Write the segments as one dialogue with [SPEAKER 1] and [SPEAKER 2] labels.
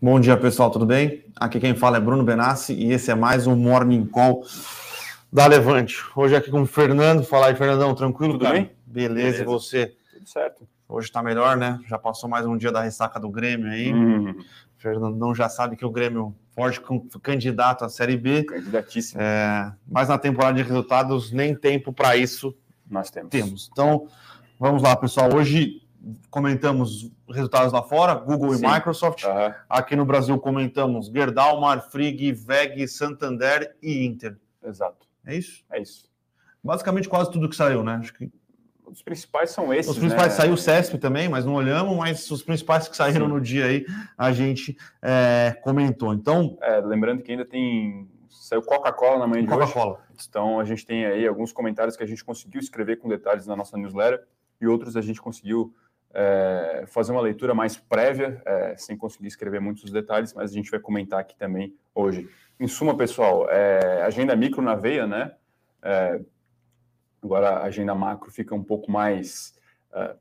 [SPEAKER 1] Bom dia, pessoal, tudo bem? Aqui quem fala é Bruno Benassi e esse é mais um Morning Call da Levante. Hoje aqui com o Fernando. Fala aí, Fernandão, tranquilo,
[SPEAKER 2] tudo
[SPEAKER 1] cara?
[SPEAKER 2] bem?
[SPEAKER 1] Beleza,
[SPEAKER 2] Beleza,
[SPEAKER 1] e você?
[SPEAKER 2] Tudo certo.
[SPEAKER 1] Hoje tá melhor, né? Já passou mais um dia da ressaca do Grêmio aí.
[SPEAKER 2] Hum,
[SPEAKER 1] Fernandão já sabe que o Grêmio forte candidato à Série B,
[SPEAKER 2] candidatíssimo.
[SPEAKER 1] é, mas na temporada de resultados nem tempo para isso
[SPEAKER 2] Nós temos.
[SPEAKER 1] temos. Então, vamos lá, pessoal. Hoje comentamos resultados lá fora, Google
[SPEAKER 2] Sim.
[SPEAKER 1] e Microsoft.
[SPEAKER 2] Aham,
[SPEAKER 1] Aqui no Brasil comentamos Gerdau, Marfrig, VEG, Santander e Inter.
[SPEAKER 2] exato.
[SPEAKER 1] É isso?
[SPEAKER 2] É isso.
[SPEAKER 1] Basicamente quase tudo que saiu, né? Acho que
[SPEAKER 2] Os principais são esses.
[SPEAKER 1] os principais
[SPEAKER 2] né?
[SPEAKER 1] saiu o CESP também, mas não olhamos, mas os principais que saíram
[SPEAKER 2] Sim.
[SPEAKER 1] no dia aí a gente é, comentou. Então,
[SPEAKER 2] É, lembrando que ainda tem. Saiu Coca-Cola na manhã de hoje.
[SPEAKER 1] Coca-Cola.
[SPEAKER 2] Então a gente tem aí alguns comentários que a gente conseguiu escrever com detalhes na nossa newsletter e outros a gente conseguiu é, fazer uma leitura mais prévia, é, sem conseguir escrever muitos detalhes, mas a gente vai comentar aqui também hoje. Em suma, pessoal, é, agenda micro na veia, né? É, agora a agenda macro fica um pouco mais é,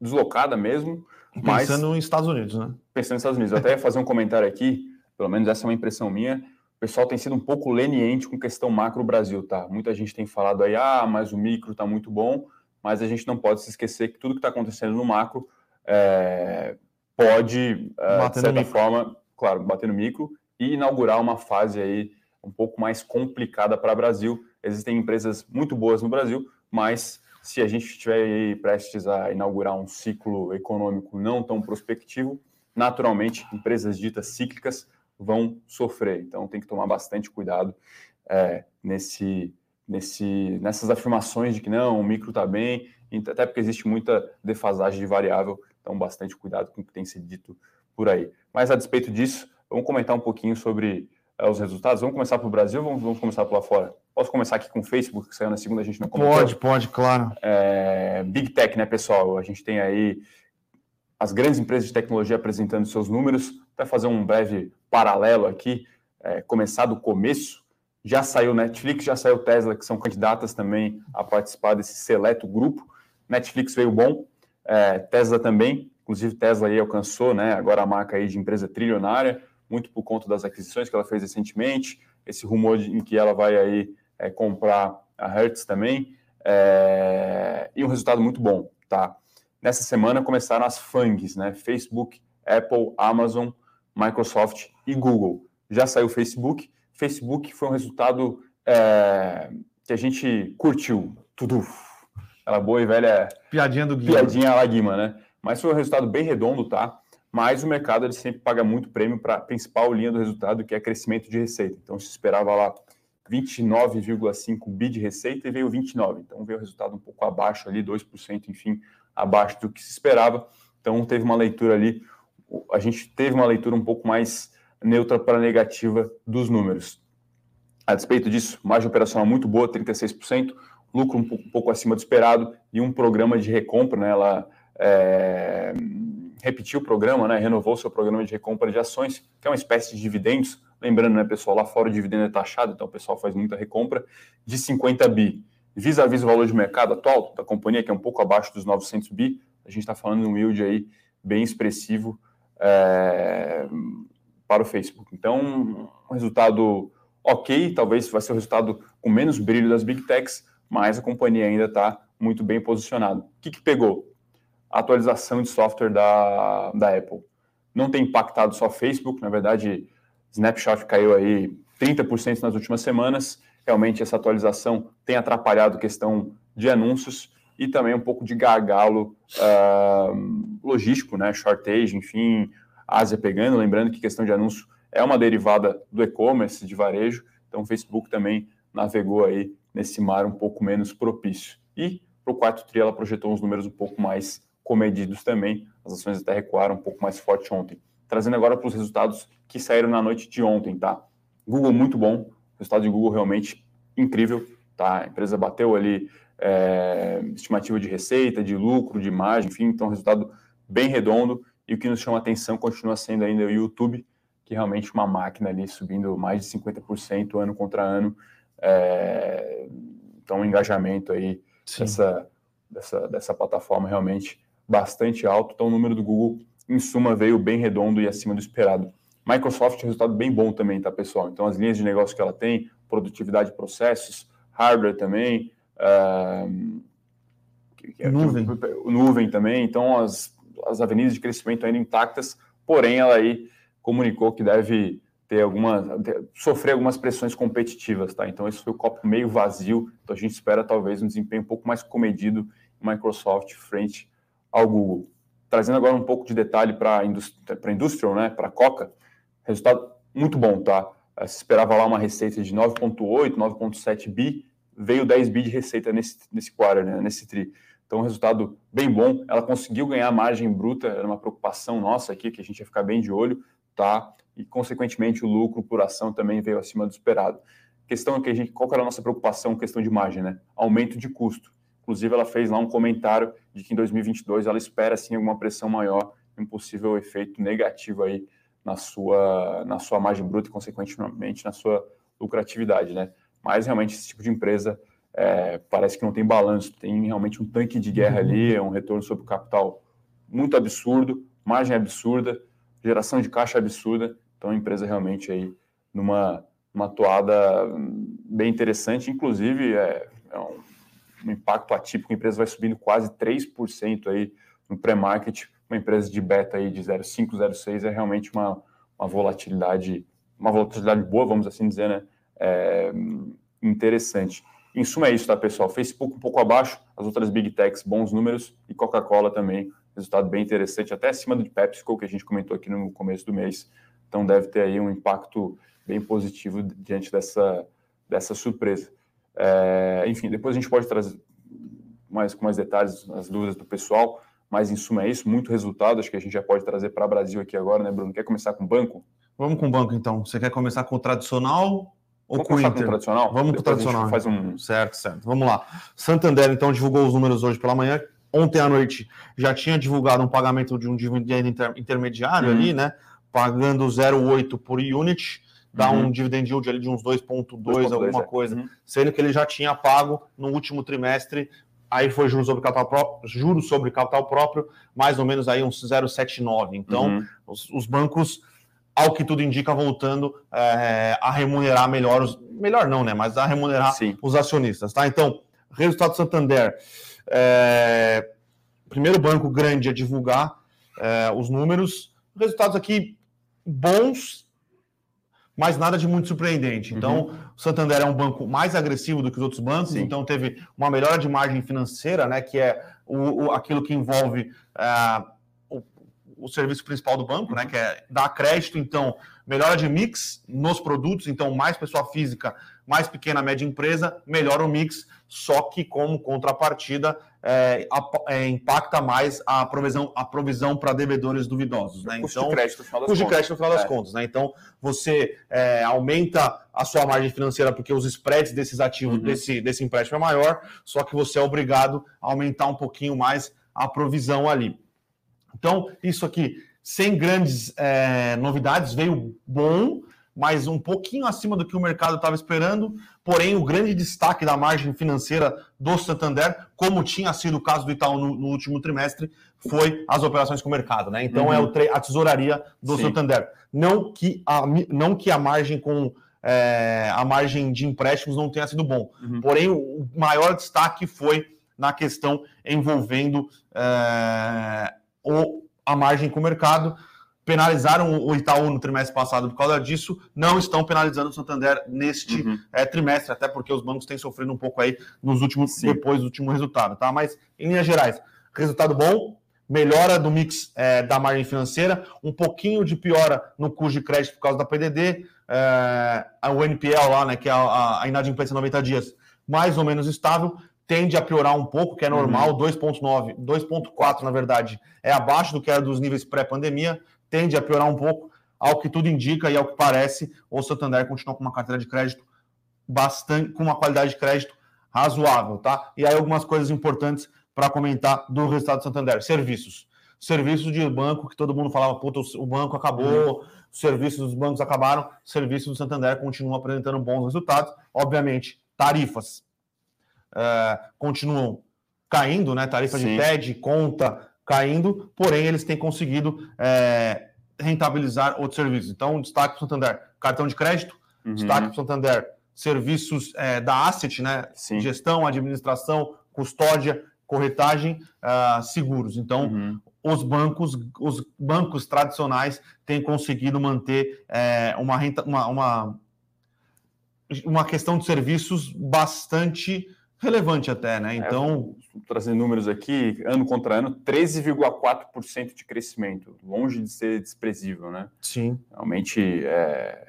[SPEAKER 2] deslocada mesmo, mas
[SPEAKER 1] Pensando nos Estados Unidos, né?
[SPEAKER 2] pensando nos Estados Unidos. Eu até ia fazer um comentário aqui, pelo menos essa é uma impressão minha. O pessoal tem sido um pouco leniente com questão macro Brasil, tá? Muita gente tem falado aí, ah, mas o micro tá muito bom, mas a gente não pode se esquecer que tudo que está acontecendo no macro é, pode, é, de certa forma, claro, bater no micro e inaugurar uma fase aí um pouco mais complicada para o Brasil. Existem empresas muito boas no Brasil, mas se a gente estiver prestes a inaugurar um ciclo econômico não tão prospectivo, naturalmente empresas ditas cíclicas vão sofrer. Então tem que tomar bastante cuidado é, nesse, nesse, nessas afirmações de que não, o micro está bem, até porque existe muita defasagem de variável, então bastante cuidado com o que tem sido dito por aí. Mas a despeito disso, vamos comentar um pouquinho sobre é, os resultados. Vamos começar pelo Brasil ou vamos, vamos começar por lá fora? Posso começar aqui com o Facebook, que saiu na segunda, a gente não comentou?
[SPEAKER 1] Pode, pode, claro.
[SPEAKER 2] É, Big Tech, né, pessoal? A gente tem aí as grandes empresas de tecnologia apresentando seus números. Até fazer um breve paralelo aqui, é, começar do começo. Já saiu Netflix, já saiu Tesla, que são candidatas também a participar desse seleto grupo. Netflix veio bom, é, Tesla também. Inclusive, Tesla aí alcançou, né, agora a marca aí de empresa trilionária, muito por conta das aquisições que ela fez recentemente. Esse rumor de, em que ela vai aí é, comprar a Hertz também. É, e um resultado muito bom, tá? Nessa semana começaram as FANGs, né? Facebook, Apple, Amazon, Microsoft e Google. Já saiu o Facebook. Facebook foi um resultado é, que a gente curtiu. Tudo. Aquela boa e velha
[SPEAKER 1] Piadinha do Guia.
[SPEAKER 2] piadinha lá Guima, né? Mas foi um resultado bem redondo, tá? Mas o mercado ele sempre paga muito prêmio para a principal linha do resultado, que é crescimento de receita. Então se esperava lá 29,5 bi de receita e veio 29. Então veio o resultado um pouco abaixo ali, 2%, enfim, abaixo do que se esperava. Então teve uma leitura ali, a gente teve uma leitura um pouco mais neutra para negativa dos números. A despeito disso, margem operacional muito boa, 36%, lucro um pouco, um pouco acima do esperado e um programa de recompra, né? Ela é, repetiu o programa, né? Renovou seu programa de recompra de ações, que é uma espécie de dividendos. Lembrando, né, pessoal, lá fora o dividendo é taxado, então o pessoal faz muita recompra de 50 bi. Vis-a-vis o valor de mercado atual da companhia, que é um pouco abaixo dos 900 bi, a gente está falando de um yield aí bem expressivo é, para o Facebook. Então, um resultado ok, talvez vai ser o resultado com menos brilho das Big Techs, mas a companhia ainda está muito bem posicionada. O que, que pegou? A atualização de software da, da Apple. Não tem impactado só Facebook, na verdade, Snapshot caiu aí 30% nas últimas semanas. Realmente essa atualização tem atrapalhado a questão de anúncios e também um pouco de gargalo uh, logístico, né? Shortage, enfim, Ásia pegando. Lembrando que questão de anúncio é uma derivada do e-commerce, de varejo. Então o Facebook também navegou aí nesse mar um pouco menos propício. E para o quarto tri ela projetou uns números um pouco mais comedidos também. As ações até recuaram um pouco mais forte ontem. Trazendo agora para os resultados que saíram na noite de ontem, tá? Google muito bom, o resultado de Google realmente incrível, tá? A empresa bateu ali é, estimativa de receita, de lucro, de margem, enfim, então resultado bem redondo. E o que nos chama a atenção continua sendo ainda o YouTube, que realmente uma máquina ali subindo mais de 50% ano contra ano. É, então, o engajamento aí dessa, dessa, dessa plataforma realmente bastante alto. Então, o número do Google, em suma, veio bem redondo e acima do esperado. Microsoft, resultado bem bom também, tá, pessoal? Então, as linhas de negócio que ela tem, produtividade de processos, hardware também, uh, nuvem. nuvem também. Então, as, as avenidas de crescimento ainda intactas, porém, ela aí comunicou que deve ter algumas, sofrer algumas pressões competitivas, tá? Então, esse foi o copo meio vazio. Então, a gente espera talvez um desempenho um pouco mais comedido em Microsoft frente ao Google. Trazendo agora um pouco de detalhe para a Industrial, né? Para Coca, resultado muito bom, tá? Eh, se esperava lá uma receita de 9,8, 9,7 bi, veio 10 bi de receita nesse, nesse quarter, né? nesse tri. Então, um resultado bem bom. Ela conseguiu ganhar margem bruta, era uma preocupação nossa aqui, que a gente ia ficar bem de olho, tá? e, consequentemente, o lucro por ação também veio acima do esperado. Questão é que a gente, qual era a nossa preocupação, questão de margem, né? Aumento de custo. Inclusive, ela fez lá um comentário de que em 2022 ela espera sim alguma pressão maior, um possível efeito negativo aí na sua, na sua margem bruta e, consequentemente, na sua lucratividade, né? Mas realmente esse tipo de empresa é, parece que não tem balanço, tem realmente um tanque de guerra ali, é um retorno sobre o capital muito absurdo, margem absurda, geração de caixa absurda. Então, a empresa realmente aí numa, numa toada bem interessante, inclusive é, é um, um, impacto atípico, a empresa vai subindo quase 3% aí no pré-market, uma empresa de beta aí de 0,5, 0,6 é realmente uma, uma volatilidade, uma volatilidade boa, vamos assim dizer, né? É, interessante. Em suma é isso, tá, pessoal? Facebook um pouco abaixo, as outras Big Techs, bons números, e Coca-Cola também, resultado bem interessante, até acima do PepsiCo, que a gente comentou aqui no começo do mês. Então deve ter aí um impacto bem positivo diante dessa, dessa surpresa. É, enfim, depois a gente pode trazer mais com mais detalhes as dúvidas do pessoal, mas em suma é isso, muito resultado, acho que a gente já pode trazer para o Brasil aqui agora, né, Bruno? Quer começar com o banco?
[SPEAKER 1] Vamos com o banco então. Você quer começar com o tradicional ou com o Inter?
[SPEAKER 2] Tradicional?
[SPEAKER 1] Vamos com o tradicional. Faz um... Certo, certo. Vamos lá. Santander então divulgou os números hoje pela manhã. Ontem à noite já tinha divulgado um pagamento de um dividendo inter... intermediário uhum. ali, né? pagando 0,8 por unit, dá uhum. um dividend yield ali de uns 2,2, alguma é. coisa, uhum. sendo que ele já tinha pago no último trimestre, aí foi juros sobre capital próprio, juros sobre capital próprio, mais ou menos aí uns 0,79. Então, uhum. os, os, bancos, ao que tudo indica, voltando é, a remunerar melhor os, melhor não, né? Mas a remunerar Sim. os acionistas, tá? Então, resultado do Santander. É, primeiro banco grande a divulgar é, os números. Resultados aqui bons, mas nada de muito surpreendente. Então, uhum. o Santander é um banco mais agressivo do que os outros bancos, Sim. então teve uma melhora de margem financeira, né, que é o, o aquilo que envolve uh, o, serviço principal do banco, né, que é dar crédito, então, melhora de mix nos produtos, então, mais pessoa física, mais pequena, média empresa, melhora o mix, só que como contrapartida é, é, impacta mais a provisão, a provisão para devedores duvidosos. Né?
[SPEAKER 2] Custo então, de crédito no final das
[SPEAKER 1] custo contas. crédito no final das é. contas. Né? Então, você é, aumenta a sua margem financeira porque os spreads desses ativos, uhum. desse, desse empréstimo é maior, só que você é obrigado a aumentar um pouquinho mais a provisão ali. Então, isso aqui, sem grandes é, novidades, veio bom, mas um pouquinho acima do que o mercado estava esperando. Porém, o grande destaque da margem financeira do Santander, como tinha sido o caso do Itaú no, no último trimestre, foi as operações com o mercado. Né? Então, uhum. é o a tesouraria do Sim. Santander. Não que, a, não que a margem com é, a margem de empréstimos não tenha sido bom. Uhum. Porém, o maior destaque foi na questão envolvendo é, o, a margem com o mercado penalizaram o Itaú no trimestre passado por causa disso, não estão penalizando o Santander neste uhum. é, trimestre, até porque os bancos têm sofrido um pouco aí nos últimos, Sim. depois do último resultado, tá? Mas, em linhas gerais, resultado bom, melhora do mix é, da margem financeira, um pouquinho de piora no custo de crédito por causa da PDD, é, o NPL lá, né, que é a, a inadimplência 90 dias, mais ou menos estável, tende a piorar um pouco, que é normal, uhum. 2,9, 2,4 na verdade, é abaixo do que era dos níveis pré-pandemia, tende a piorar um pouco, ao que tudo indica e ao que parece, o Santander continua com uma carteira de crédito bastante, com uma qualidade de crédito razoável, tá? E aí algumas coisas importantes para comentar do resultado do Santander. Serviços. Serviços de banco que todo mundo falava, puta, o banco acabou, uhum. os serviços dos bancos acabaram, serviços do Santander continuam apresentando bons resultados. Obviamente, tarifas uh, continuam caindo, né? Tarifa Sim. de TED, conta, caindo, porém eles têm conseguido é, rentabilizar outros serviços. Então, destaque para o Santander, cartão de crédito, uhum. destaque para o Santander, serviços é, da asset, né? Sim. Gestão, administração, custódia, corretagem, uh, seguros. Então, uhum. os bancos, os bancos tradicionais têm conseguido manter é, uma, renta, uma, uma, uma questão de serviços bastante relevante até, né? É, então.
[SPEAKER 2] É, trazendo números aqui, ano contra ano, 13,4% de crescimento, longe de ser desprezível, né?
[SPEAKER 1] Sim.
[SPEAKER 2] Realmente é.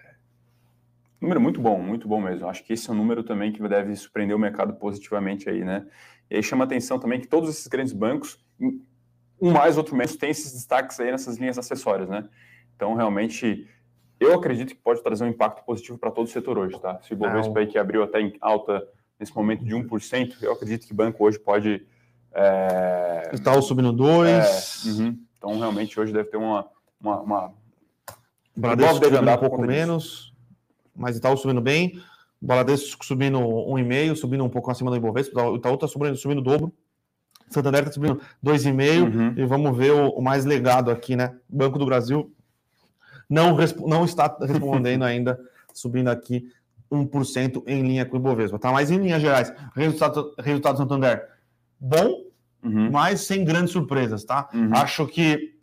[SPEAKER 2] Número muito bom, muito bom mesmo. Acho que esse é um número também que deve surpreender o mercado positivamente aí, né? E aí chama atenção também que todos esses grandes bancos, um mais, outro menos, tem esses destaques aí nessas linhas acessórias, né? Então, realmente, eu acredito que pode trazer um impacto positivo para todo o setor hoje, tá? Se o Bovespa aí que abriu até em alta nesse momento de 1%, eu acredito que o banco hoje pode.
[SPEAKER 1] É... Itaú subindo 2%.
[SPEAKER 2] É, uhum. Então, realmente, hoje deve ter uma. uma, uma...
[SPEAKER 1] O Bradesco deve andar um pouco menos, disso. mas Itaú subindo bem. O Bradesco subindo 1,5%, subindo um pouco acima do Ibovespa. O Itaú está subindo, subindo o dobro. Santander está subindo 2,5%. Uhum. E vamos ver o, o, mais legado aqui, né? Banco do Brasil não, não está respondendo ainda, subindo aqui 1% em linha com o Ibovespa, tá? Mas em linhas gerais, resultado, resultado do Santander bom, uhum. mas sem grandes surpresas, tá? Uhum. Acho que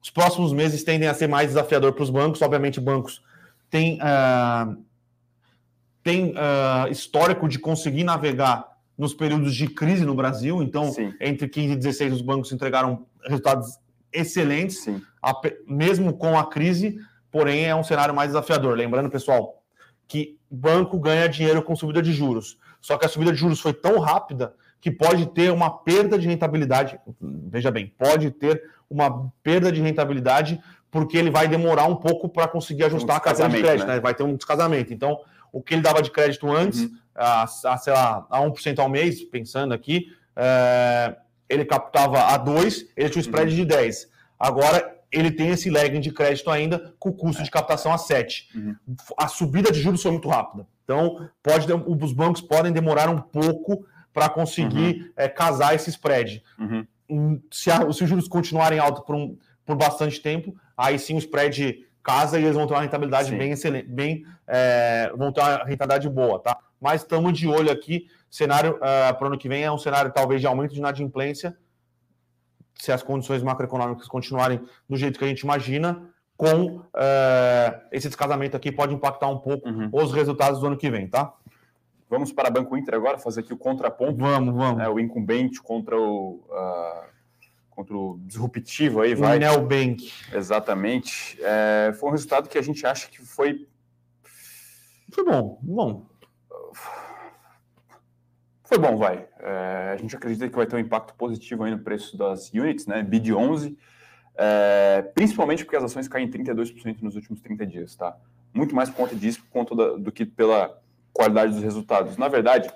[SPEAKER 1] os próximos meses tendem a ser mais desafiador para os bancos. Obviamente, bancos têm, uh, têm uh, histórico de conseguir navegar nos períodos de crise no Brasil. Então, Sim. entre 15 e 16, os bancos entregaram resultados excelentes, a, mesmo com a crise, porém é um cenário mais desafiador. Lembrando, pessoal, que banco ganha dinheiro com subida de juros. Só que a subida de juros foi tão rápida que pode ter uma perda de rentabilidade. Veja bem, pode ter uma perda de rentabilidade porque ele vai demorar um pouco para conseguir ajustar um a carteira de crédito, né? né? Vai ter um descasamento. Então, o que ele dava de crédito antes, uhum. a, a, sei lá, a 1% ao mês, pensando aqui, é, ele captava a 2, ele tinha um spread uhum. de 10. Agora ele tem esse lagging de crédito ainda com o custo de captação a 7. Uhum. A subida de juros foi muito rápida. Então, pode, os bancos podem demorar um pouco para conseguir uhum. é, casar esse spread. Uhum. Hum, se, a, se, os juros continuarem altos por, um, por bastante tempo, aí sim o spread casa e eles vão ter uma rentabilidade sim. bem excelente, bem, é, vão ter uma rentabilidade boa, tá? Mas estamos de olho aqui. Cenário uh, para o ano que vem é um cenário talvez de aumento de inadimplência, se as condições macroeconômicas continuarem do jeito que a gente imagina, com uh, esse descasamento aqui pode impactar um pouco uhum. os resultados do ano que vem, tá?
[SPEAKER 2] Vamos para Banco Inter agora, fazer aqui o contraponto.
[SPEAKER 1] Vamos, vamos.
[SPEAKER 2] É, o incumbente contra o, uh, contra o disruptivo aí,
[SPEAKER 1] vai. O Nelbank.
[SPEAKER 2] Exatamente. É, foi um resultado que a gente acha que foi...
[SPEAKER 1] Foi bom, bom.
[SPEAKER 2] Foi bom, vai. É, a gente acredita que vai ter um impacto positivo aí no preço das units, né? BID 11, é, principalmente porque as ações caem 32% nos últimos 30 dias, tá? Muito mais por conta disso por conta da, do que pela qualidade dos resultados. Na verdade,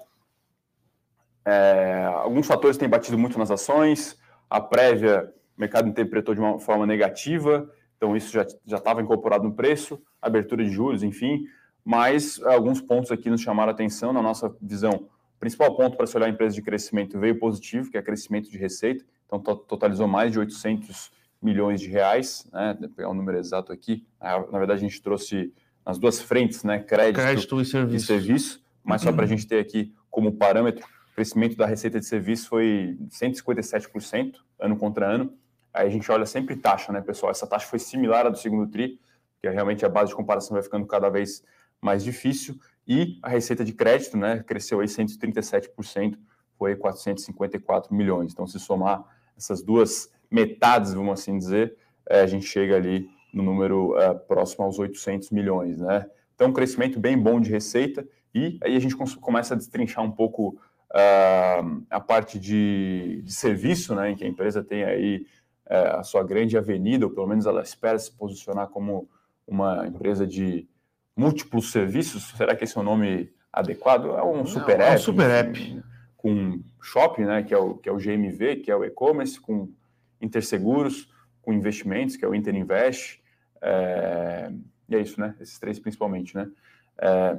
[SPEAKER 2] é, alguns fatores têm batido muito nas ações, a prévia o mercado interpretou de uma forma negativa, então isso já estava incorporado no preço, abertura de juros, enfim, mas alguns pontos aqui nos chamaram a atenção na nossa visão o principal ponto para se olhar a empresa de crescimento veio positivo, que é crescimento de receita, então totalizou mais de 800 milhões de reais, né? Vou pegar o um número exato aqui. Na verdade, a gente trouxe nas duas frentes, né? Crédito,
[SPEAKER 1] Crédito e, serviço.
[SPEAKER 2] e serviço, mas só para a gente ter aqui como parâmetro, o crescimento da receita de serviço foi 157% ano contra ano. Aí a gente olha sempre taxa, né, pessoal? Essa taxa foi similar à do segundo TRI, que realmente a base de comparação vai ficando cada vez mais difícil. E a receita de crédito né, cresceu aí 137%, foi 454 milhões. Então, se somar essas duas metades, vamos assim dizer, é, a gente chega ali no número é, próximo aos 800 milhões. Né? Então, um crescimento bem bom de receita. E aí a gente começa a destrinchar um pouco uh, a parte de, de, serviço, né, em que a empresa tem aí uh, a sua grande avenida, ou pelo menos ela espera se posicionar como uma empresa de múltiplos serviços, será que esse é o nome adequado? É um super Não, app. É um
[SPEAKER 1] super app.
[SPEAKER 2] Com shopping, né, que é, o, que é o GMV, que é o e-commerce, com interseguros, com investimentos, que é o Interinvest. É, e é isso, né? Esses três principalmente, né? É,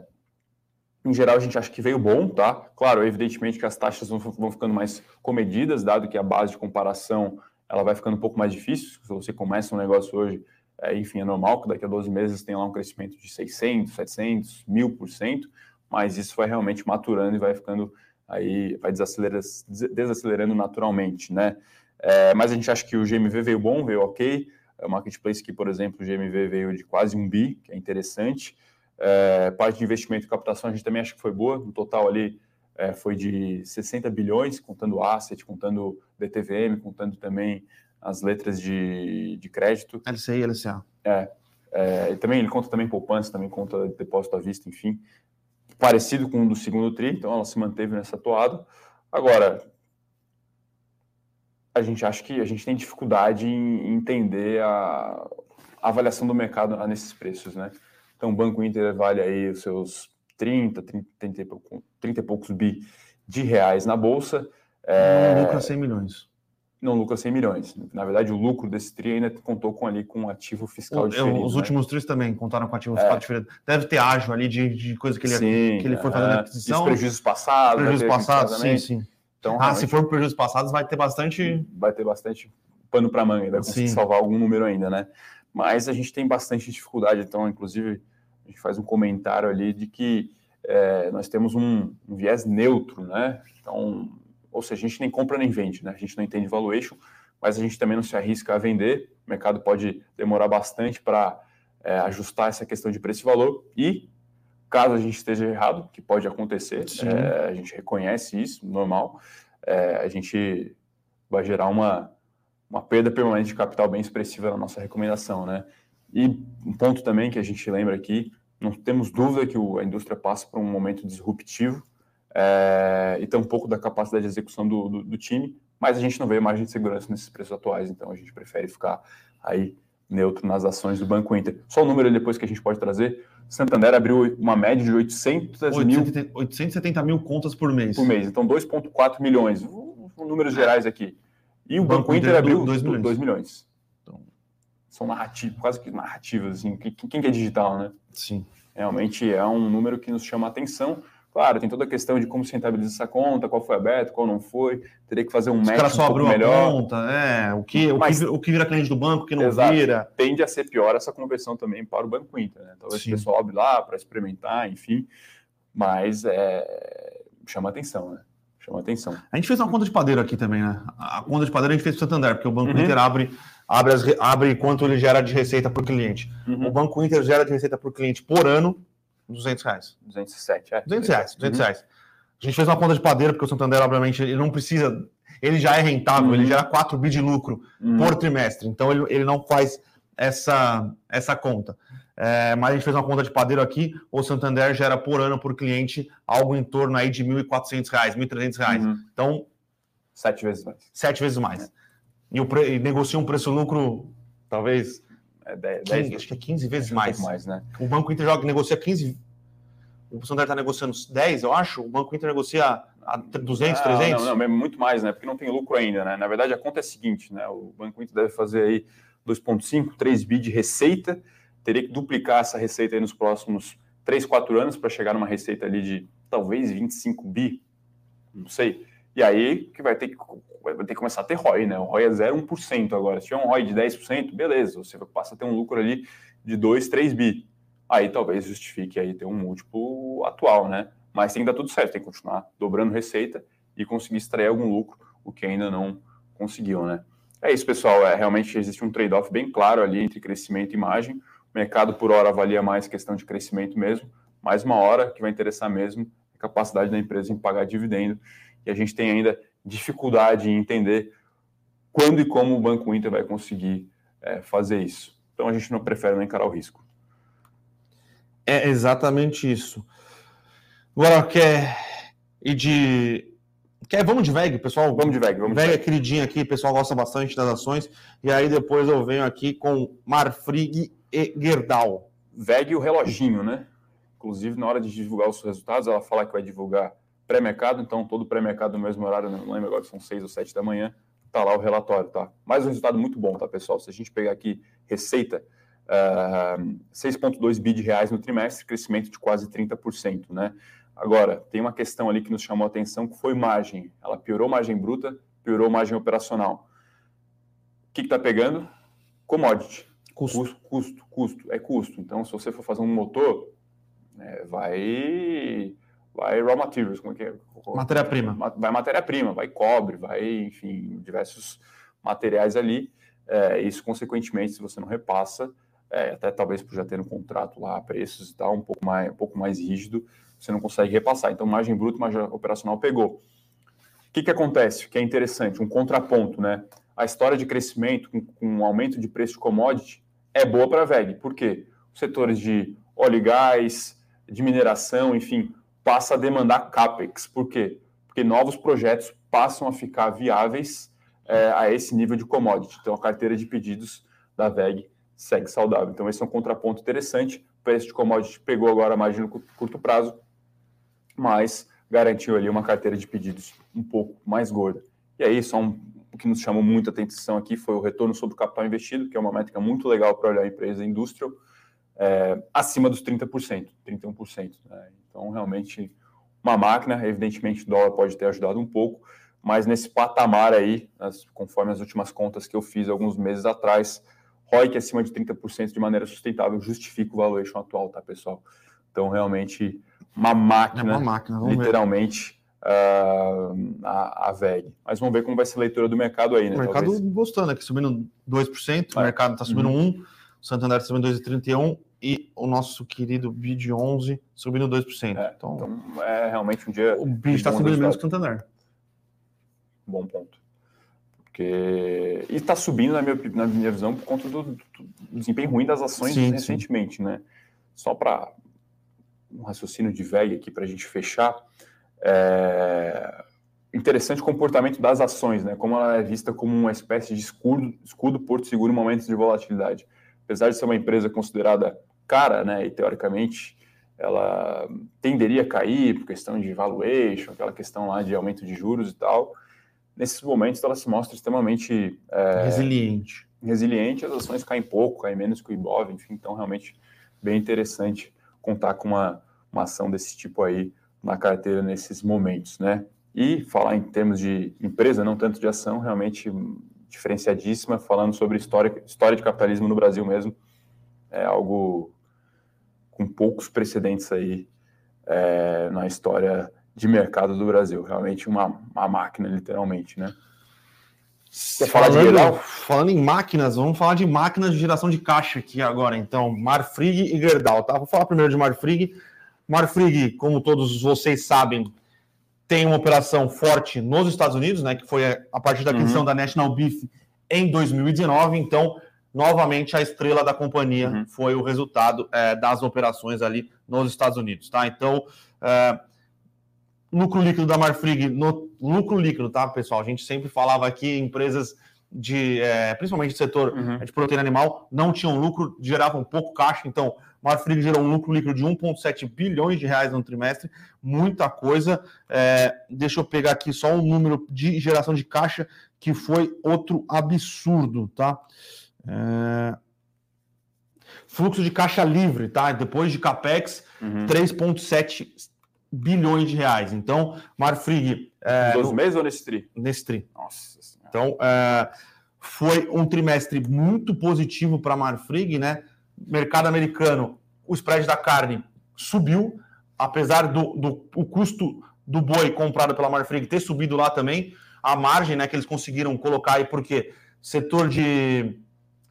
[SPEAKER 2] em geral, a gente acha que veio bom, tá? Claro, evidentemente que as taxas vão, vão ficando mais comedidas, dado que a base de comparação ela vai ficando um pouco mais difícil. Se você começa um negócio hoje, É, enfim, é normal que daqui a 12 meses tenha lá um crescimento de 600, 700, 1000%, mas isso vai realmente maturando e vai ficando aí, vai desacelerando, naturalmente, né? É, mas a gente acha que o GMV veio bom, veio ok. É o marketplace que, por exemplo, o GMV veio de quase um bi, que é interessante. É, parte de investimento e captação a gente também acha que foi boa. No total ali é, foi de 60 bilhões, contando asset, contando DTVM, contando também as letras de, de crédito.
[SPEAKER 1] LCI LCA.
[SPEAKER 2] É, é, e também ele conta também poupança, também conta depósito à vista, enfim. Parecido com o do segundo TRI, então ela se manteve nessa toada. Agora, a gente acha que a gente tem dificuldade em entender a, a avaliação do mercado nesses preços, né? Então, o Banco Inter vale aí os seus 30, 30, 30, 30 e poucos bi de reais na Bolsa.
[SPEAKER 1] É... Não lucra 100 milhões.
[SPEAKER 2] Não lucra 100 milhões. Na verdade, o lucro desse TRI ainda contou com ali com um ativo fiscal o, diferente.
[SPEAKER 1] Os né? últimos TRIs também contaram com ativo é. fiscal diferente. Deve ter ágio ali de, de coisa que ele, sim, que ele foi fazendo é. aquisição. Os
[SPEAKER 2] prejuízos passados.
[SPEAKER 1] Prejuízos passados, sim, sim. Então, ah, se for prejuízos passados, vai ter bastante.
[SPEAKER 2] Vai ter bastante pano para manga, vai conseguir Sim. salvar algum número ainda, né? Mas a gente tem bastante dificuldade, então, inclusive, a gente faz um comentário ali de que é, nós temos um, um, viés neutro, né? Então, ou seja, a gente nem compra nem vende, né? A gente não entende valuation, mas a gente também não se arrisca a vender. O mercado pode demorar bastante para é, ajustar essa questão de preço e valor e Caso a gente esteja errado, que pode acontecer, é, a gente reconhece isso, normal, é, a gente vai gerar uma, uma perda permanente de capital bem expressiva na nossa recomendação, né? E um ponto também que a gente lembra aqui, não temos dúvida que o, a indústria passa por um momento disruptivo é, e tem um pouco da capacidade de execução do, do, do, time, mas a gente não vê margem de segurança nesses preços atuais, então a gente prefere ficar aí neutro nas ações do Banco Inter. Só o número depois que a gente pode trazer, Santander abriu uma média de 800
[SPEAKER 1] 870, mil... 870 mil contas por mês.
[SPEAKER 2] Por mês, então 2,4 milhões. Números gerais aqui. E o, Banco, Banco, Inter, Inter abriu 2 milhões. 2 milhões. Então, são narrativas, quase que narrativas, assim. Quem, quem é digital, né?
[SPEAKER 1] Sim.
[SPEAKER 2] Realmente é um número que nos chama a atenção. Claro, tem toda a questão de como se rentabiliza essa conta, qual foi aberto, qual não foi. Teria que fazer um match
[SPEAKER 1] um só abriu melhor. conta, é, o que, Mas, o, que, o que vira cliente do banco, o que não exato, vira.
[SPEAKER 2] Tende a ser pior essa conversão também para o Banco Inter, né? Talvez Sim. o pessoal abre lá para experimentar, enfim. Mas é, chama atenção, né? Chama atenção.
[SPEAKER 1] A gente fez uma conta de padeiro aqui também, né? A conta de padeiro a gente fez para o Santander, porque o Banco uhum. Inter abre, abre, as, abre quanto ele gera de receita por cliente. Uhum. O Banco Inter gera de receita por cliente por ano 200 reais.
[SPEAKER 2] 207, é.
[SPEAKER 1] 200 reais, 200 uhum. reais. A gente fez uma conta de padeiro, porque o Santander, obviamente, ele não precisa. Ele já é rentável, uhum. ele gera 4 bi de lucro uhum. por trimestre. Então, ele, ele não faz essa, essa conta. É, mas a gente fez uma conta de padeiro aqui, o Santander gera por ano, por cliente, algo em torno aí de R$ 1.400, R$ 1.300. Uhum. Então...
[SPEAKER 2] Sete vezes mais.
[SPEAKER 1] Sete vezes mais. É. E, o pre... e negocia um preço-lucro, talvez...
[SPEAKER 2] É 10, 15,
[SPEAKER 1] acho que é 15 vezes mais.
[SPEAKER 2] Um mais né?
[SPEAKER 1] O Banco Inter joga, negocia 15 o Santander está negociando 10, eu acho, o Banco Inter negocia a 200, 300?
[SPEAKER 2] Não, não, é muito mais, né? Porque não tem lucro ainda, né? Na verdade, a conta é a seguinte, né? O Banco Inter deve fazer aí 2,5, 3 bi de receita, teria que duplicar essa receita aí nos próximos 3, 4 anos para chegar numa receita ali de talvez 25 bi, não sei. E aí que vai ter que, vai ter que começar a ter ROI, né? O ROI é 0,1% agora. Se tiver um ROI de 10%, beleza, você passa a ter um lucro ali de 2, 3 bi aí talvez justifique aí ter um múltiplo atual, né? Mas tem que dar tudo certo, tem que continuar dobrando receita e conseguir extrair algum lucro, o que ainda não conseguiu, né? É isso, pessoal. É, realmente existe um trade-off bem claro ali entre crescimento e margem. O mercado, por hora, avalia mais questão de crescimento mesmo, mas uma hora que vai interessar mesmo é a capacidade da empresa em pagar dividendo. E a gente tem ainda dificuldade em entender quando e como o Banco Inter vai conseguir é, fazer isso. Então a gente não prefere não encarar o risco.
[SPEAKER 1] É exatamente isso. Agora, quer ir de. Quer, vamos de VEG, pessoal?
[SPEAKER 2] Vamos de VEG. Vamos
[SPEAKER 1] VEG é queridinha aqui, o pessoal gosta bastante das ações. E aí depois eu venho aqui com Marfrig e Gerdau.
[SPEAKER 2] VEG e o reloginho, né? Inclusive, na hora de divulgar os resultados, ela fala que vai divulgar pré-mercado, então todo pré-mercado no mesmo horário, não lembro agora se são 6 ou 7 da manhã, tá lá o relatório, tá? Mais um resultado muito bom, tá, pessoal? Se a gente pegar aqui receita, uh, 6,2 bi de reais no trimestre, crescimento de quase 30%, né? Agora, tem uma questão ali que nos chamou a atenção, que foi margem. Ela piorou margem bruta, piorou margem operacional. O que está pegando? Commodity. Custo. custo, custo, custo, é custo. Então, se você for fazer um motor, é, vai vai raw materials, como é que é?
[SPEAKER 1] Matéria-prima.
[SPEAKER 2] Vai matéria-prima, vai cobre, vai, enfim, diversos materiais ali. É, isso, consequentemente, se você não repassa, é, até talvez por já ter um contrato lá, preços e tal, um pouco mais, um pouco mais rígido, você não consegue repassar. Então, margem bruta, margem operacional pegou. O que, que acontece? Que é interessante, um contraponto, né? A história de crescimento com, com um aumento de preço de commodity é boa para a VEG. Por quê? Os setores de óleo e gás, de mineração, enfim, passa a demandar CAPEX. Por quê? Porque novos projetos passam a ficar viáveis é, a esse nível de commodity. Então, a carteira de pedidos da VEG segue saudável. Então, esse é um contraponto interessante. O preço de commodity pegou agora margem no curto prazo, mas garantiu ali uma carteira de pedidos um pouco mais gorda. E aí, só um, o que nos chamou muita atenção aqui foi o retorno sobre o capital investido, que é uma métrica muito legal para olhar a empresa industrial, é, acima dos 30%, 31%. Né? Então, realmente, uma máquina, evidentemente, o dólar pode ter ajudado um pouco, mas nesse patamar aí, conforme as últimas contas que eu fiz alguns meses atrás, ROIC acima de 30% de maneira sustentável justifica o valuation atual, tá, pessoal? Então, realmente, uma máquina, é uma máquina literalmente, uh, a, a VEG. Mas vamos ver como vai ser a leitura do mercado aí, né?
[SPEAKER 1] O mercado Talvez. gostando aqui, subindo 2%, é. o mercado está subindo uhum. 1%, o Santander está subindo 2,31% e o nosso querido BID 11 subindo 2%.
[SPEAKER 2] É, então, então, é realmente um dia.
[SPEAKER 1] O BID está subindo menos que o Santander.
[SPEAKER 2] Bom ponto. Porque... E está subindo, na minha, na minha visão, por conta do, do desempenho ruim das ações sim, recentemente, sim. né? Só para um raciocínio de velho aqui para a gente fechar. É... Interessante o comportamento das ações, né? Como ela é vista como uma espécie de escudo, escudo porto seguro em momentos de volatilidade. Apesar de ser uma empresa considerada cara, né? E teoricamente ela tenderia a cair por questão de valuation, aquela questão lá de aumento de juros e tal nesses momentos ela se mostra extremamente
[SPEAKER 1] é, resiliente.
[SPEAKER 2] Resiliente, as ações caem pouco, caem menos que o Ibov, enfim, então realmente bem interessante contar com uma, uma ação desse tipo aí na carteira nesses momentos, né? E falar em termos de empresa, não tanto de ação, realmente diferenciadíssima, falando sobre história, história de capitalismo no Brasil mesmo, é algo com poucos precedentes aí é, na história de mercado do Brasil. Realmente uma, uma máquina, literalmente, né?
[SPEAKER 1] Quer falar falando, de Gerdau? Falando em máquinas, vamos falar de máquinas de geração de caixa aqui agora, então. Marfrig e Gerdau, tá? Vou falar primeiro de Marfrig. Marfrig, como todos vocês sabem, tem uma operação forte nos Estados Unidos, né? Que foi a partir da aquisição uhum. da National Beef em 2019. Então, novamente, a estrela da companhia uhum. foi o resultado é, das operações ali nos Estados Unidos, tá? Então, é, lucro líquido da Marfrig, no lucro líquido, tá, pessoal? A gente sempre falava aqui empresas de, é, principalmente do setor uhum. de proteína animal, não tinham lucro, geravam pouco caixa, então Marfrig gerou um lucro líquido de 1,7 bilhões de reais no trimestre, muita coisa. É, deixa eu pegar aqui só um número de geração de caixa que foi outro absurdo, tá? É... Fluxo de caixa livre, tá? Depois de capex, uhum. 3,7 bilhões de reais. Então, Marfrig.
[SPEAKER 2] É, 12 meses ou nesse tri?
[SPEAKER 1] Nesse tri. Nossa senhora. Então, é, foi um trimestre muito positivo para Marfrig, né? Mercado americano, o spread da carne subiu, apesar do, do o custo do boi comprado pela Marfrig ter subido lá também, a margem né, que eles conseguiram colocar aí, porque setor de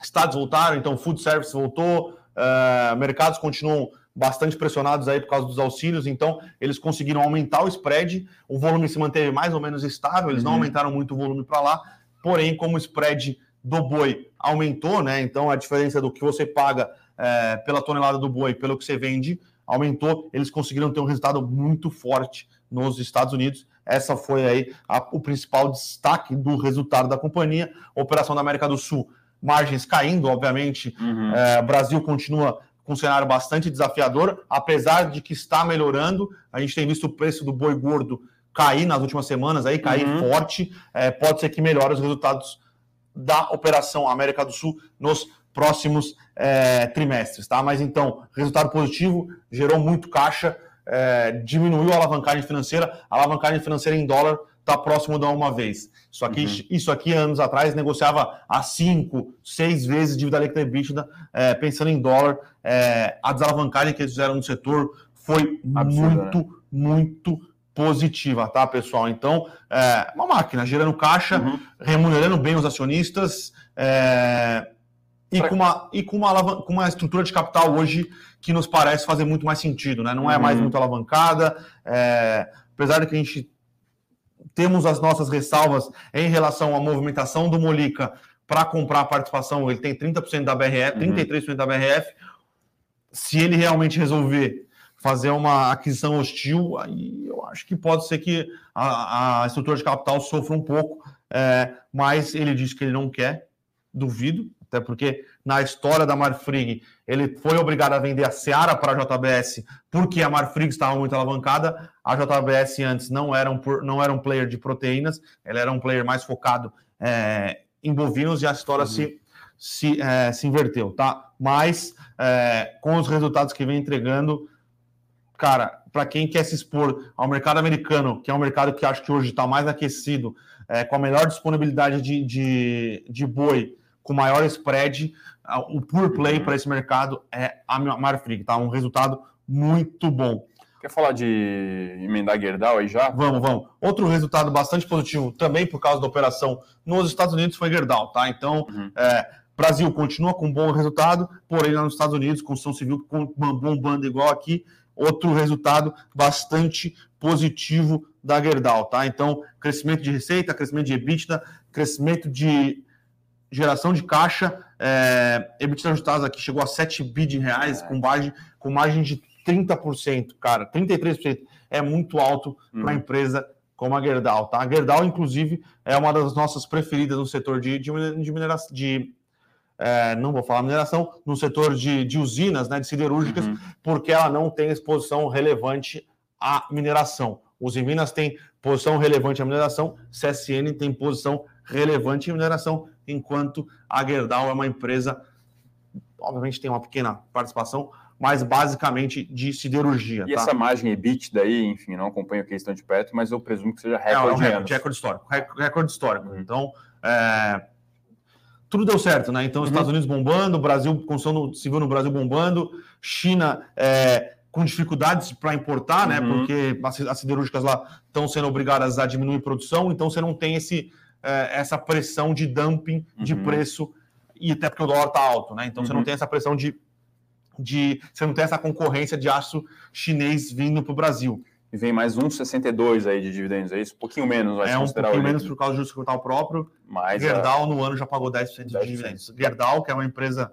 [SPEAKER 1] estados voltaram, então food service voltou, uh, mercados continuam bastante pressionados aí por causa dos auxílios, então eles conseguiram aumentar o spread, o volume se manteve mais ou menos estável, eles uhum. não aumentaram muito o volume para lá, porém, como o spread do boi aumentou, né? Então a diferença do que você paga é, pela tonelada do boi pelo que você vende aumentou, eles conseguiram ter um resultado muito forte nos Estados Unidos. Essa foi aí a, o principal destaque do resultado da companhia. Operação da América do Sul, margens caindo, obviamente. Uhum. É, Brasil continua com um cenário bastante desafiador, apesar de que está melhorando. A gente tem visto o preço do boi gordo cair nas últimas semanas, aí cair uhum. forte. É, pode ser que melhore os resultados da operação América do Sul nos próximos é, trimestres, tá? Mas então, resultado positivo, gerou muito caixa, é, diminuiu a alavancagem financeira. A alavancagem financeira em dólar está próximo da uma vez. Isso aqui, uhum. isso aqui, anos atrás, negociava a cinco, seis vezes dívida líquida EBITDA, é, pensando em dólar. É, a desalavancagem que eles fizeram no setor foi Absurdo, muito, né? muito positiva, tá, pessoal? Então, é, uma máquina gerando caixa, uhum. remunerando bem os acionistas. É, e, com uma, e com, uma, com uma estrutura de capital hoje que nos parece fazer muito mais sentido, né? Não é mais uhum. muito alavancada, é, apesar de que a gente temos as nossas ressalvas em relação à movimentação do Molica para comprar a participação, ele tem 30% da BRF, uhum. 33% da BRF. Se ele realmente resolver fazer uma aquisição hostil, aí eu acho que pode ser que a, a estrutura de capital sofra um pouco, é, mas ele diz que ele não quer, duvido, até porque na história da Marfrig ele foi obrigado a vender a Seara para a JBS porque a Marfrig estava muito alavancada. A JBS antes não era um, não era um player de proteínas, ela era um player mais focado é, em bovinos e a história uhum. se, se, é, se inverteu, tá? Mas é, com os resultados que vem entregando, cara, para quem quer se expor ao mercado americano, que é um mercado que acho que hoje está mais aquecido, é, com a melhor disponibilidade de, de, de boi com maior spread, o pure play para esse mercado é a Marfrig, tá? Um resultado muito bom.
[SPEAKER 2] Quer falar de emendar Gerdau aí já?
[SPEAKER 1] Vamos, vamos. Outro resultado bastante positivo também por causa da operação nos Estados Unidos foi Gerdau, tá? Então, uhum. é, Brasil continua com um bom resultado, porém lá nos Estados Unidos, construção civil bombando igual aqui, outro resultado bastante positivo da Gerdau, tá? Então, crescimento de receita, crescimento de EBITDA, crescimento de geração de caixa, é, EBITDA ajustada aqui chegou a 7 bi de reais, com, margem, com margem de 30%, cara, 33%. É muito alto hum. para a empresa como a Gerdau, tá? A Gerdau, inclusive, é uma das nossas preferidas no setor de, de, de mineração, de, é, não vou falar mineração, no setor de, de usinas, né, de siderúrgicas, uhum. porque ela não tem exposição relevante à mineração. Os Minas têm posição relevante à mineração, CSN tem posição relevante em mineração, enquanto a Gerdau é uma empresa, obviamente tem uma pequena participação, mas basicamente de siderurgia.
[SPEAKER 2] E tá? essa margem EBITDA aí, enfim, não acompanho a questão de perto, mas eu presumo que seja recorde, é, é um
[SPEAKER 1] recorde, recorde histórico. Recorde histórico. Uhum. Então, é, tudo deu certo, né? Então, uhum. Estados Unidos bombando, Brasil, construção civil no Brasil bombando, China é, com dificuldades para importar, né? uhum. Porque as siderúrgicas lá estão sendo obrigadas a diminuir produção, então você não tem esse é, essa pressão de dumping de uhum. preço, e até porque o dólar está alto, né? Então você não uhum. tem essa pressão de, de. Você não tem essa concorrência de aço chinês vindo para o Brasil.
[SPEAKER 2] E vem mais 1,62 aí de dividendos, é isso? Um pouquinho menos,
[SPEAKER 1] vai É um pouquinho menos por causa do justo capital próprio. Mas Gerdau a... no ano já pagou 10%, 10%, de dividendos. Gerdau, que é uma empresa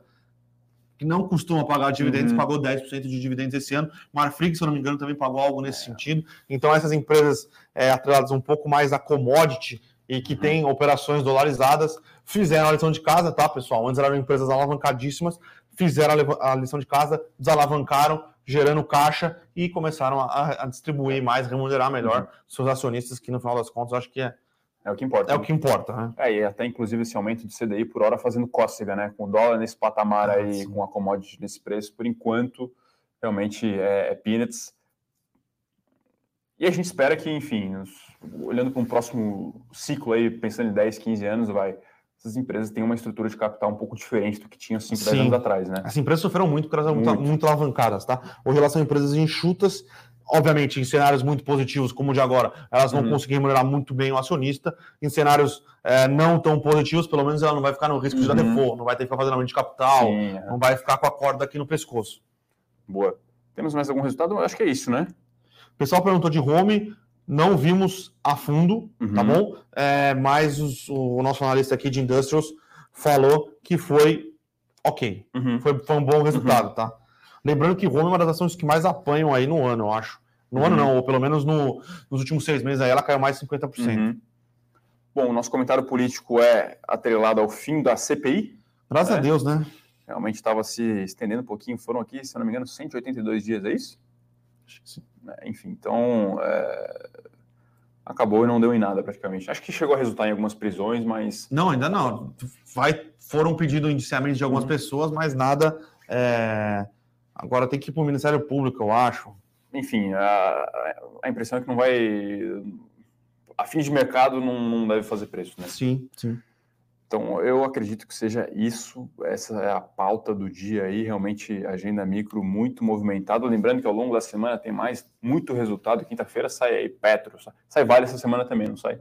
[SPEAKER 1] que não costuma pagar dividendos, uhum. pagou 10% de dividendos esse ano. Marfrig, se eu não me engano, também pagou algo nesse é. sentido. Então, essas empresas é, atreladas um pouco mais a commodity, e que tem operações dolarizadas, fizeram a lição de casa, tá, pessoal? Antes eram empresas alavancadíssimas, fizeram a lição de casa, desalavancaram, gerando caixa e começaram a, a distribuir mais, remunerar melhor uhum. seus acionistas, que no final das contas acho que é,
[SPEAKER 2] é o que importa.
[SPEAKER 1] É né? o que importa, né?
[SPEAKER 2] É, e até inclusive esse aumento de CDI por hora fazendo cócega, né? Com o dólar nesse patamar ah, aí, sim. com a commodity nesse preço, por enquanto, realmente é, é peanuts. E a gente espera que, enfim, olhando para um próximo ciclo aí, pensando em 10, 15 anos, vai, essas empresas têm uma estrutura de capital um pouco diferente do que tinham 5, 10 anos atrás, né?
[SPEAKER 1] As empresas sofreram muito porque elas eram muito, muito alavancadas, tá? Hoje elas são empresas enxutas, obviamente, em cenários muito positivos, como o de agora, elas vão uhum. conseguir remunerar muito bem o acionista. Em cenários é, não tão positivos, pelo menos ela não vai ficar no risco uhum. de dar uhum. default, não vai ter que ficar fazendo aumento de capital, Sim, é. não vai ficar com a corda aqui no pescoço.
[SPEAKER 2] Boa. Temos mais algum resultado? Acho que é isso, né?
[SPEAKER 1] O pessoal perguntou de home, não vimos a fundo, tá uhum. tá bom? É, mas os, o nosso analista aqui de Industrials falou que foi ok. Uhum. Foi, foi um bom resultado, uhum. tá? Lembrando que home é uma das ações que mais apanham aí no ano, eu acho. No ano uhum. não, ou pelo menos no, nos últimos seis meses aí ela caiu mais de 50%. Uhum.
[SPEAKER 2] Bom, o nosso comentário político é atrelado ao fim da CPI.
[SPEAKER 1] Graças né? a Deus, né?
[SPEAKER 2] Realmente estava se estendendo um pouquinho. Foram aqui, se não me engano, 182 dias, é isso? Acho que sim. Né? Enfim, então é... acabou e não deu em nada praticamente. Acho que chegou a resultar em algumas prisões, mas.
[SPEAKER 1] Não, ainda não. Vai, foram pedidos indiciamentos de algumas uhum. pessoas, mas nada. É... Agora tem que ir para o Ministério Público, eu acho.
[SPEAKER 2] Enfim, a, a impressão é que não vai. a fim de mercado não, não deve fazer preço, né?
[SPEAKER 1] Sim, sim.
[SPEAKER 2] Então, eu acredito que seja isso, essa é a pauta do dia aí, realmente agenda micro muito movimentada. Lembrando que ao longo da semana tem mais muito resultado. Quinta-feira sai aí Petro, sai Vale essa semana também, não sai?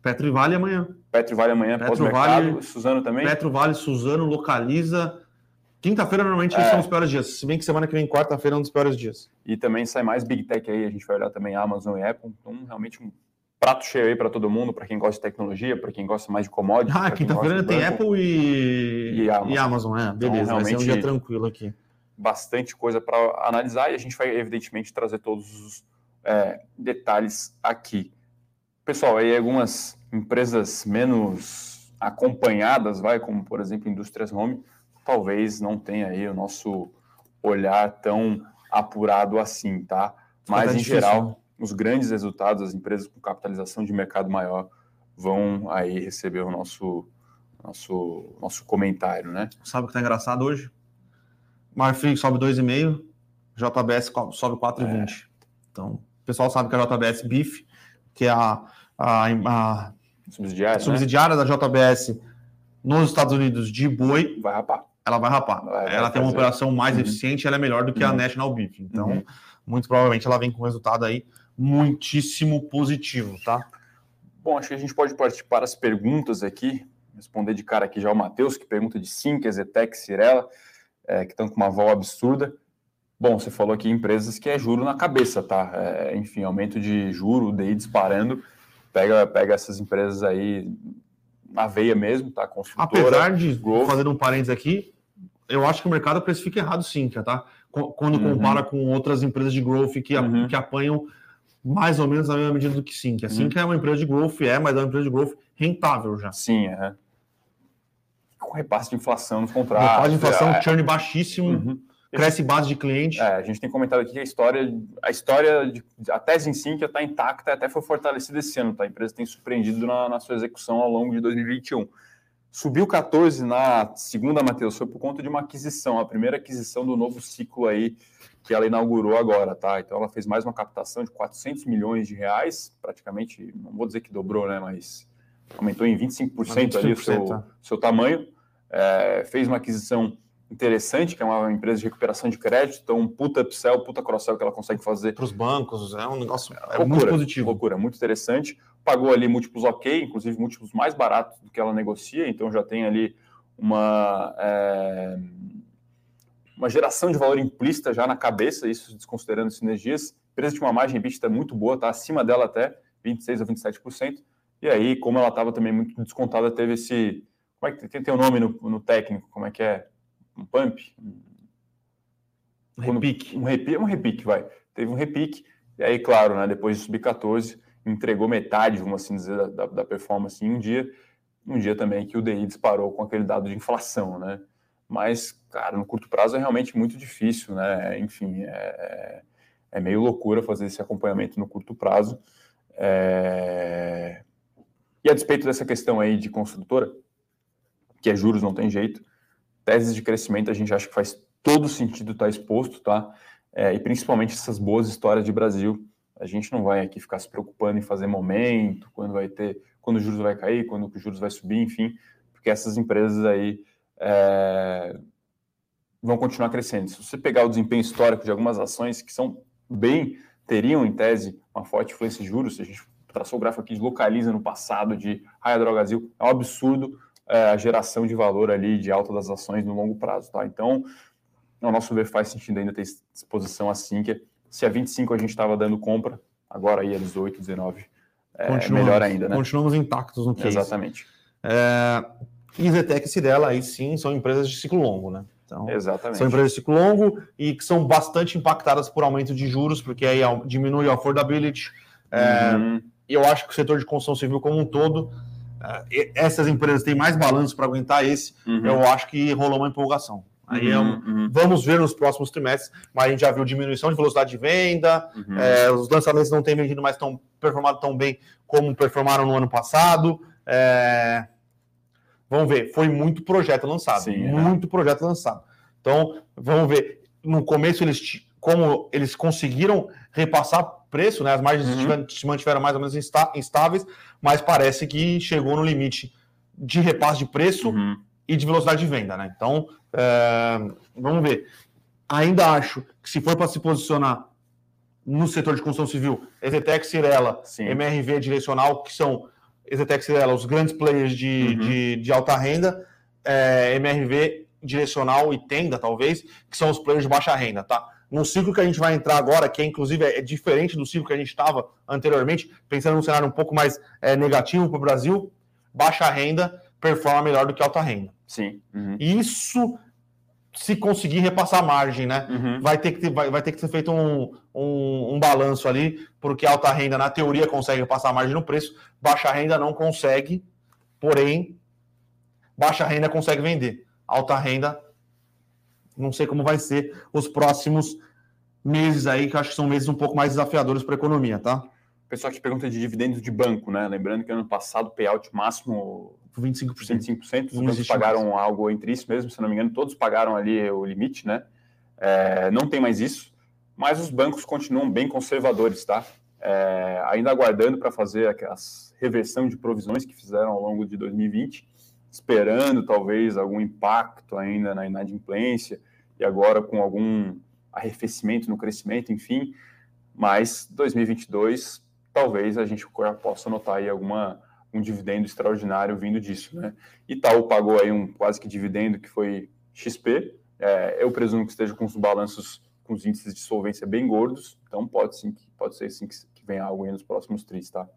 [SPEAKER 1] Petro e Vale amanhã.
[SPEAKER 2] Petro e Vale amanhã, pós-mercado. Vale, Suzano também?
[SPEAKER 1] Petro Vale, Suzano, localiza. Quinta-feira normalmente é. são os piores dias, se bem que semana que vem, quarta-feira, é um dos piores dias.
[SPEAKER 2] E também sai mais Big Tech aí, a gente vai olhar também Amazon e Apple. Então, realmente um prato cheio aí para todo mundo, para quem gosta de tecnologia, para quem gosta mais de commodities.
[SPEAKER 1] Ah, quinta-feira tem Apple e... E, Amazon. e Amazon, é, beleza, então, vai ser um dia tranquilo aqui.
[SPEAKER 2] Bastante coisa para analisar e a gente vai, evidentemente, trazer todos os é, detalhes aqui. Pessoal, aí algumas empresas menos acompanhadas, vai, como por exemplo Indústrias Home, talvez não tenha aí o nosso olhar tão apurado assim, tá? Mas em difícil, geral, né? Os grandes resultados, as empresas com capitalização de mercado maior vão aí receber o nosso nosso nosso comentário, né?
[SPEAKER 1] Sabe o que tá engraçado hoje? Marfrig sobe 2,5, JBS sobe 4,20. É. Então, o pessoal sabe que a JBS BIF, que é a, a, a subsidiária, subsidiária né? da JBS nos Estados Unidos de boi,
[SPEAKER 2] vai rapar.
[SPEAKER 1] Ela vai rapar. Vai, ela vai tem uma operação mais uhum. eficiente, ela é melhor do que uhum. a National Beef. Então, uhum. muito provavelmente ela vem com resultado aí muitíssimo positivo, tá?
[SPEAKER 2] Bom, acho que a gente pode partir para as perguntas aqui. Responder de cara aqui já o Matheus, que pergunta de Sim, Zetec, Cirela, é, que estão com uma vol absurda. Bom, você falou aqui empresas que é juro na cabeça, tá? É, enfim, aumento de juro, DI disparando. Pega, pega essas empresas aí na veia mesmo, tá?
[SPEAKER 1] Construtora, Apesar de, growth. fazendo um parênteses aqui, eu acho que o mercado precifica errado sim, tá? Quando uhum. compara com outras empresas de growth que, uhum. que apanham mais ou menos na mesma medida do que Sim. A Sim uhum. é uma empresa de growth, é, mas é uma empresa de growth rentável já.
[SPEAKER 2] Sim, é. Com repasse de inflação nos contratos.
[SPEAKER 1] Repasse de inflação, é, churn baixíssimo, uhum. cresce base de cliente.
[SPEAKER 2] É, a gente tem comentado aqui que a história, a história, de, a tese em que está intacta, até foi fortalecida esse ano, tá? A empresa tem surpreendido na, na sua execução ao longo de 2021. Subiu 14 na segunda, Matheus, foi por conta de uma aquisição, a primeira aquisição do novo ciclo aí que ela inaugurou agora, tá? Então ela fez mais uma captação de 400 milhões de reais, praticamente, não vou dizer que dobrou, né, mas aumentou em 25%, 25% ali o seu, tá. seu tamanho. É, fez uma aquisição interessante, que é uma empresa de recuperação de crédito, então um puta upsell, puta cross-sell que ela consegue fazer.
[SPEAKER 1] Para os bancos, é um negócio é loucura, muito positivo.
[SPEAKER 2] Loucura, muito interessante. Pagou ali múltiplos ok, inclusive múltiplos mais baratos do que ela negocia, então já tem ali uma... É uma geração de valor implícita já na cabeça, isso desconsiderando sinergias. A empresa tinha uma margem EBITDA muito boa, está acima dela até 26% a 27%. E aí, como ela estava também muito descontada, teve esse. Como é que tem, tem um nome no, no técnico? Como é que é? Um pump?
[SPEAKER 1] Um repique.
[SPEAKER 2] Um repique, um repique, vai. Teve um repique. E aí, claro, né, depois de subir 14, entregou metade, vamos assim dizer, da, da performance em um dia. Um dia também que o DI disparou com aquele dado de inflação, né? Mas, cara, no curto prazo é realmente muito difícil, né? Enfim, é, é meio loucura fazer esse acompanhamento no curto prazo. É... E a despeito dessa questão aí de construtora, que é juros não tem jeito, teses de crescimento a gente acha que faz todo sentido estar exposto, tá? É, e principalmente essas boas histórias de Brasil. A gente não vai aqui ficar se preocupando em fazer momento, quando vai ter, quando os juros vai cair, quando os juros vai subir, enfim, porque essas empresas aí é, vão continuar crescendo. Se você pegar o desempenho histórico de algumas ações que são bem, teriam em tese uma forte influência de juros, se a gente traçou o gráfico aqui, localiza no passado de Raia Drogazil, é um absurdo é, a geração de valor ali de alta das ações no longo prazo, tá? Então, ao nosso ver, faz sentido ainda ter exposição assim, que se a 25 a gente estava dando compra, agora aí a 18, 19, é melhor ainda, né?
[SPEAKER 1] Continuamos intactos no case.
[SPEAKER 2] Exatamente.
[SPEAKER 1] É, e Zetec e Cirela, aí sim, são empresas de ciclo longo, né?
[SPEAKER 2] Então, Exatamente.
[SPEAKER 1] São empresas de ciclo longo e que são bastante impactadas por aumento de juros, porque aí diminui a affordability. É, uhum. E eu acho que o setor de construção civil como um todo, é, essas empresas têm mais balanço para aguentar esse. Uhum. Eu acho que rolou uma empolgação. Aí é um, uhum, uhum. vamos ver nos próximos trimestres, mas a gente já viu diminuição de velocidade de venda, uhum. é, os lançamentos não têm vendido mais tão performado tão bem como performaram no ano passado. É, Vamos ver, foi muito projeto lançado, Sim, é. muito é. projeto lançado. Então, vamos ver, no começo eles como eles conseguiram repassar preço, né? As margens uhum. se mantiveram mais ou menos instáveis, mas parece que chegou no limite de repasse de preço uhum. e de velocidade de venda, né? Então, é, vamos ver. Ainda acho que se for para se posicionar no setor de construção civil, Exetec, Cirela, Sim. MRV Direcional, que são Exetec, Cirela, os grandes players de, uhum. de, de, alta renda, é, MRV Direcional e Tenda, talvez, que são os players de baixa renda, tá? num ciclo que a gente vai entrar agora, que é, inclusive é diferente do ciclo que a gente estava anteriormente, pensando num cenário um pouco mais é, negativo para o Brasil, baixa renda performa melhor do que alta renda.
[SPEAKER 2] Sim.
[SPEAKER 1] Uhum. Isso se conseguir repassar a margem, né? Uhum. Vai, ter que ter, vai, vai, ter que ser feito um, um, um, balanço ali, porque alta renda, na teoria, consegue repassar a margem no preço, baixa renda não consegue, porém, baixa renda consegue vender. Alta renda não sei como vai ser os próximos meses aí, que eu acho que são meses um pouco mais desafiadores para a economia, tá?
[SPEAKER 2] Pessoal que pergunta de dividendos de banco, né? Lembrando que ano passado o payout máximo 25%. 25%. Os bancos pagaram mais. algo entre isso mesmo, se não me engano, todos pagaram ali o limite, né? É, não tem mais isso, mas os bancos continuam bem conservadores, tá? É, ainda aguardando para fazer aquelas reversão de provisões que fizeram ao longo de 2020 esperando talvez algum impacto ainda na inadimplência e agora com algum arrefecimento no crescimento, enfim. Mas 2022 talvez a gente possa notar aí alguma um dividendo extraordinário vindo disso, né? Itaú pagou aí um quase que dividendo que foi XP. É, eu presumo que esteja com os balanços com os índices de solvência bem gordos, então pode sim pode ser sim que, que venha algo aí nos próximos tris, tá?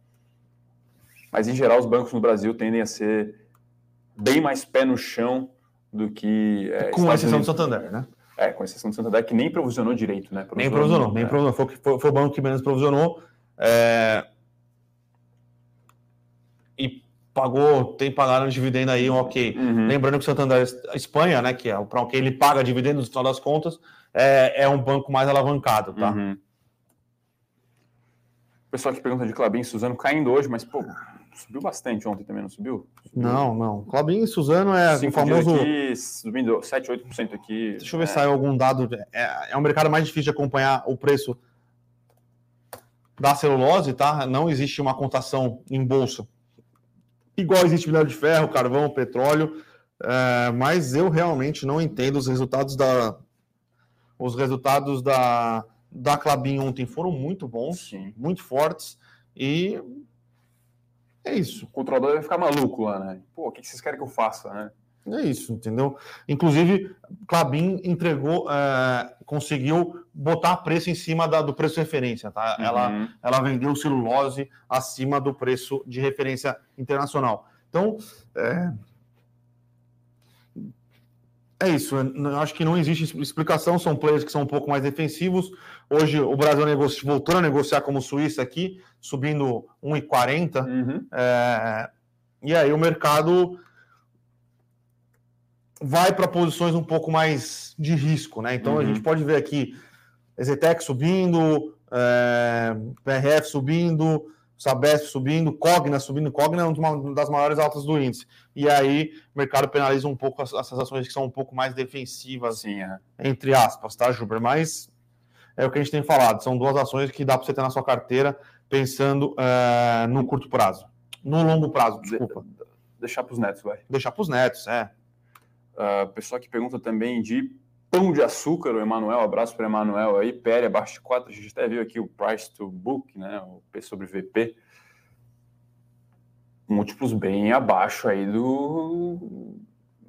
[SPEAKER 2] Mas em geral os bancos no Brasil tendem a ser bem mais pé no chão do que.
[SPEAKER 1] É, com exceção do Santander, né?
[SPEAKER 2] É, com exceção do Santander, que nem provisionou direito, né?
[SPEAKER 1] Provisionou, nem provisionou, nem é. provisionou. Foi, foi, foi, o banco que menos provisionou. É... E pagou, tem pagado um dividendo aí, um ok. Uhum. Lembrando que o Santander, a Espanha, né, que é para que ele paga dividendos no final das contas, é, é um banco mais alavancado, tá? Uhum.
[SPEAKER 2] O pessoal que pergunta de Clabin Suzano caindo hoje, mas, pô, Subiu bastante ontem também, não subiu? subiu.
[SPEAKER 1] Não, não. Clabinho e Suzano é o famoso.
[SPEAKER 2] Aqui, subindo 7, 8% aqui.
[SPEAKER 1] Deixa eu ver é... se saiu algum dado. É, é um mercado mais difícil de acompanhar o preço da celulose, tá? Não existe uma cotação em bolsa. Igual existe minério de ferro, carvão, petróleo. É, mas eu realmente não entendo os resultados da. Os resultados da, da Clabin ontem foram muito bons, Sim. muito fortes. E é isso.
[SPEAKER 2] O controlador vai ficar maluco lá, né? Pô, o que vocês querem que eu faça, né?
[SPEAKER 1] É isso, entendeu? Inclusive, Clabin entregou, é, conseguiu botar preço em cima da, do preço de referência, tá? Uhum. Ela, ela vendeu celulose acima do preço de referência internacional. Então, é, é isso, eu acho que não existe explicação, são players que são um pouco mais defensivos. Hoje o Brasil negocia, voltando a negociar como Suíça aqui, subindo 1,40. Uhum. É, e aí o mercado vai para posições um pouco mais de risco, né? Então uhum. a gente pode ver aqui Exetec subindo, é, PRF subindo, Sabesp subindo, Cogna subindo, Cogna é uma das maiores altas do índice. E aí o mercado penaliza um pouco as, as ações que são um pouco mais defensivas, Sim, é. entre aspas, tá, Juber? Mas é o que a gente tem falado, são duas ações que dá para você ter na sua carteira pensando uh, no curto prazo. No longo prazo, desculpa. De,
[SPEAKER 2] deixar para os netos, vai.
[SPEAKER 1] Deixar para os netos, é.
[SPEAKER 2] Uh, pessoal que pergunta também de Pão de Açúcar, o Emanuel, abraço para o Emanuel aí, PL abaixo de 4, a gente até viu aqui o Price to Book, né, o P sobre VP, múltiplos bem abaixo aí do...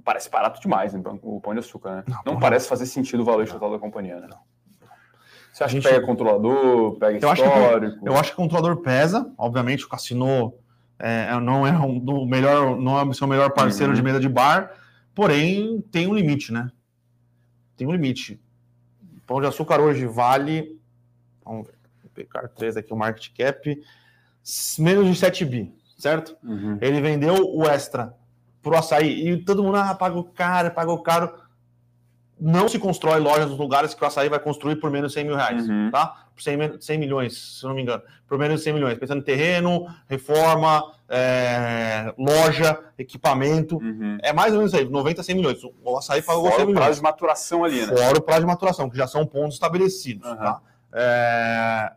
[SPEAKER 2] Parece barato demais né, o Pão de Açúcar, né? Não, não parece fazer sentido o valor total da companhia, né? Não. Você acha gente... que pega controlador, pega eu histórico?
[SPEAKER 1] Acho que, eu acho que o controlador pesa, obviamente o Cassino é, não é um, do melhor, não é o seu melhor parceiro uhum. de mesa de bar, porém tem um limite, né? tem um limite. Pão de açúcar hoje vale. Vamos ver, vou pegar 3 aqui o market cap. Menos de 7 bi, certo? Uhum. Ele vendeu o extra pro açaí. E todo mundo, ah, pagou caro, pagou caro. Não se constrói lojas nos lugares que o açaí vai construir por menos de 100 mil reais, uhum. tá? Por 100, 100 milhões, se não me engano. Por menos de 100 milhões. Pensando em terreno, reforma, é, loja, equipamento. Uhum. É mais ou menos aí, 90 a 100 milhões. O açaí pagou Fora 100 milhões. o prazo
[SPEAKER 2] de maturação ali, né?
[SPEAKER 1] Fora o prazo de maturação, que já são pontos estabelecidos. Uhum. Tá? É...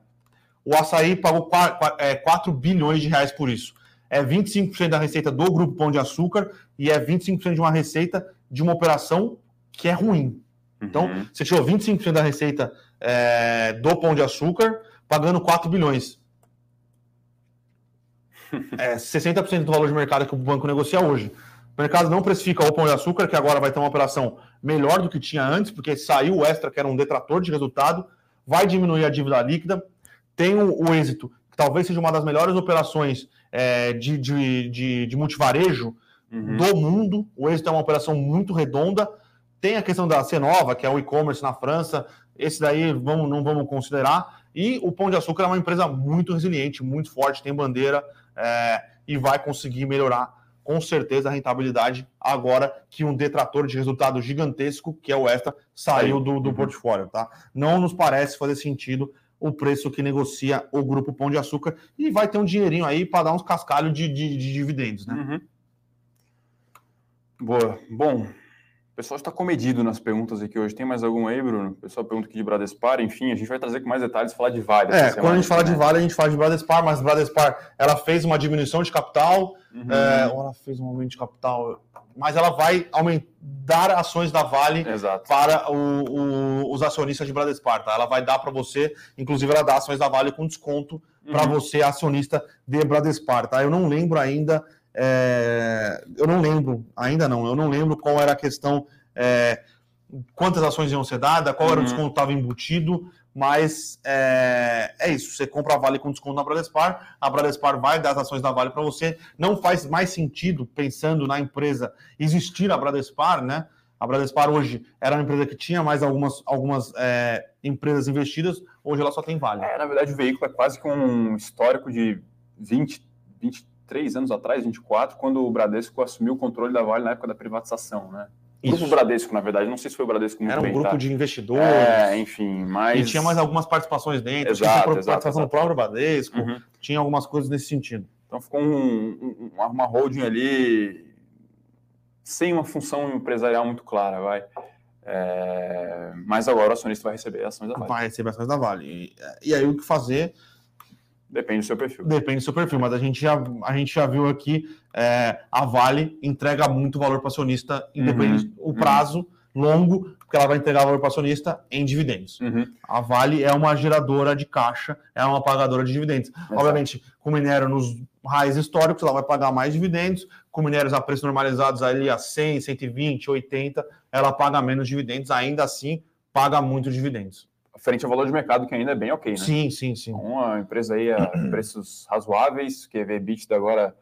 [SPEAKER 1] O açaí pagou 4, é, 4 bilhões de reais por isso. É 25% da receita do Grupo Pão de Açúcar e é 25% de uma receita de uma operação que é ruim. Então, uhum. você tirou 25% da receita é, do Pão de Açúcar, pagando 4 bilhões. É 60% do valor de mercado que o banco negocia hoje. O mercado não precifica o Pão de Açúcar, que agora vai ter uma operação melhor do que tinha antes, porque saiu o Extra, que era um detrator de resultado, vai diminuir a dívida líquida, tem o, o êxito, que talvez seja uma das melhores operações é, de, de, de, de multivarejo uhum. do mundo. O êxito é uma operação muito redonda. Tem a questão da Cenova, que é o e-commerce na França, esse daí vamos, não vamos considerar. E o Pão de Açúcar é uma empresa muito resiliente, muito forte, tem bandeira é, e vai conseguir melhorar com certeza a rentabilidade agora que um detrator de resultado gigantesco, que é o Extra, saiu do, do uhum. portfólio. Tá? Não nos parece fazer sentido o preço que negocia o grupo Pão de Açúcar e vai ter um dinheirinho aí para dar uns cascalhos de, de, de dividendos. Né? Uhum.
[SPEAKER 2] Boa. Bom, o pessoal está comedido nas perguntas aqui hoje. Tem mais alguma aí, Bruno? O pessoal pergunta aqui de Bradespar. Enfim, a gente vai trazer com mais detalhes falar de Vale.
[SPEAKER 1] É, quando a gente fala né? de Vale, a gente fala de Bradespar, mas Bradespar ela fez uma diminuição de capital, uhum. é, ou ela fez um aumento de capital, mas ela vai aumentar, dar ações da Vale
[SPEAKER 2] Exato.
[SPEAKER 1] para o, o, os acionistas de Bradespar. Tá? Ela vai dar para você, inclusive ela dá ações da Vale com desconto uhum. para você, acionista de Bradespar. Tá? Eu não lembro ainda é, eu não lembro, ainda não, eu não lembro qual era a questão, é, quantas ações iam ser dadas, qual uhum. era o uhum. desconto que estava embutido, mas é, é, isso, você compra a Vale com desconto na Bradespar, a Bradespar vai dar as ações da Vale para você, não faz mais sentido, pensando na empresa, existir a Bradespar, né? A Bradespar hoje era uma empresa que tinha mais algumas, algumas é, empresas investidas, hoje ela só tem Vale.
[SPEAKER 2] É, na verdade, o veículo é quase que um histórico de 20, 20 três anos atrás, 24, quando o Bradesco assumiu o controle da Vale na época da privatização, né? Isso. Grupo Bradesco, na verdade, não sei se foi o Bradesco
[SPEAKER 1] muito Era um bem, grupo
[SPEAKER 2] tá?
[SPEAKER 1] de investidores.
[SPEAKER 2] É, enfim, mas...
[SPEAKER 1] E tinha mais algumas participações dentro,
[SPEAKER 2] exato,
[SPEAKER 1] tinha
[SPEAKER 2] participação exato,
[SPEAKER 1] do próprio Bradesco, uhum. tinha algumas coisas nesse sentido.
[SPEAKER 2] Então ficou um, um, uma holding ali sem uma função empresarial muito clara, vai. É... Mas agora o acionista vai receber ações da Vale.
[SPEAKER 1] Vai receber ações da Vale. E, e aí o que fazer
[SPEAKER 2] Depende do seu perfil.
[SPEAKER 1] Depende do seu perfil, mas a gente já, a gente já viu aqui, é, a Vale entrega muito valor para acionista, independente uhum, o uhum. prazo uhum. longo, porque ela vai entregar valor para acionista em dividendos. Uhum. A Vale é uma geradora de caixa, é uma pagadora de dividendos. Exato. Obviamente, com minério nos raios históricos, ela vai pagar mais dividendos, com minérios a preços normalizados ali a 100, 120, 80, ela paga menos dividendos, ainda assim paga muito dividendos
[SPEAKER 2] frente ao valor de mercado, que ainda é bem ok, né?
[SPEAKER 1] Sim, sim, sim.
[SPEAKER 2] Uma empresa aí a preços razoáveis, que vê EBITDA agora.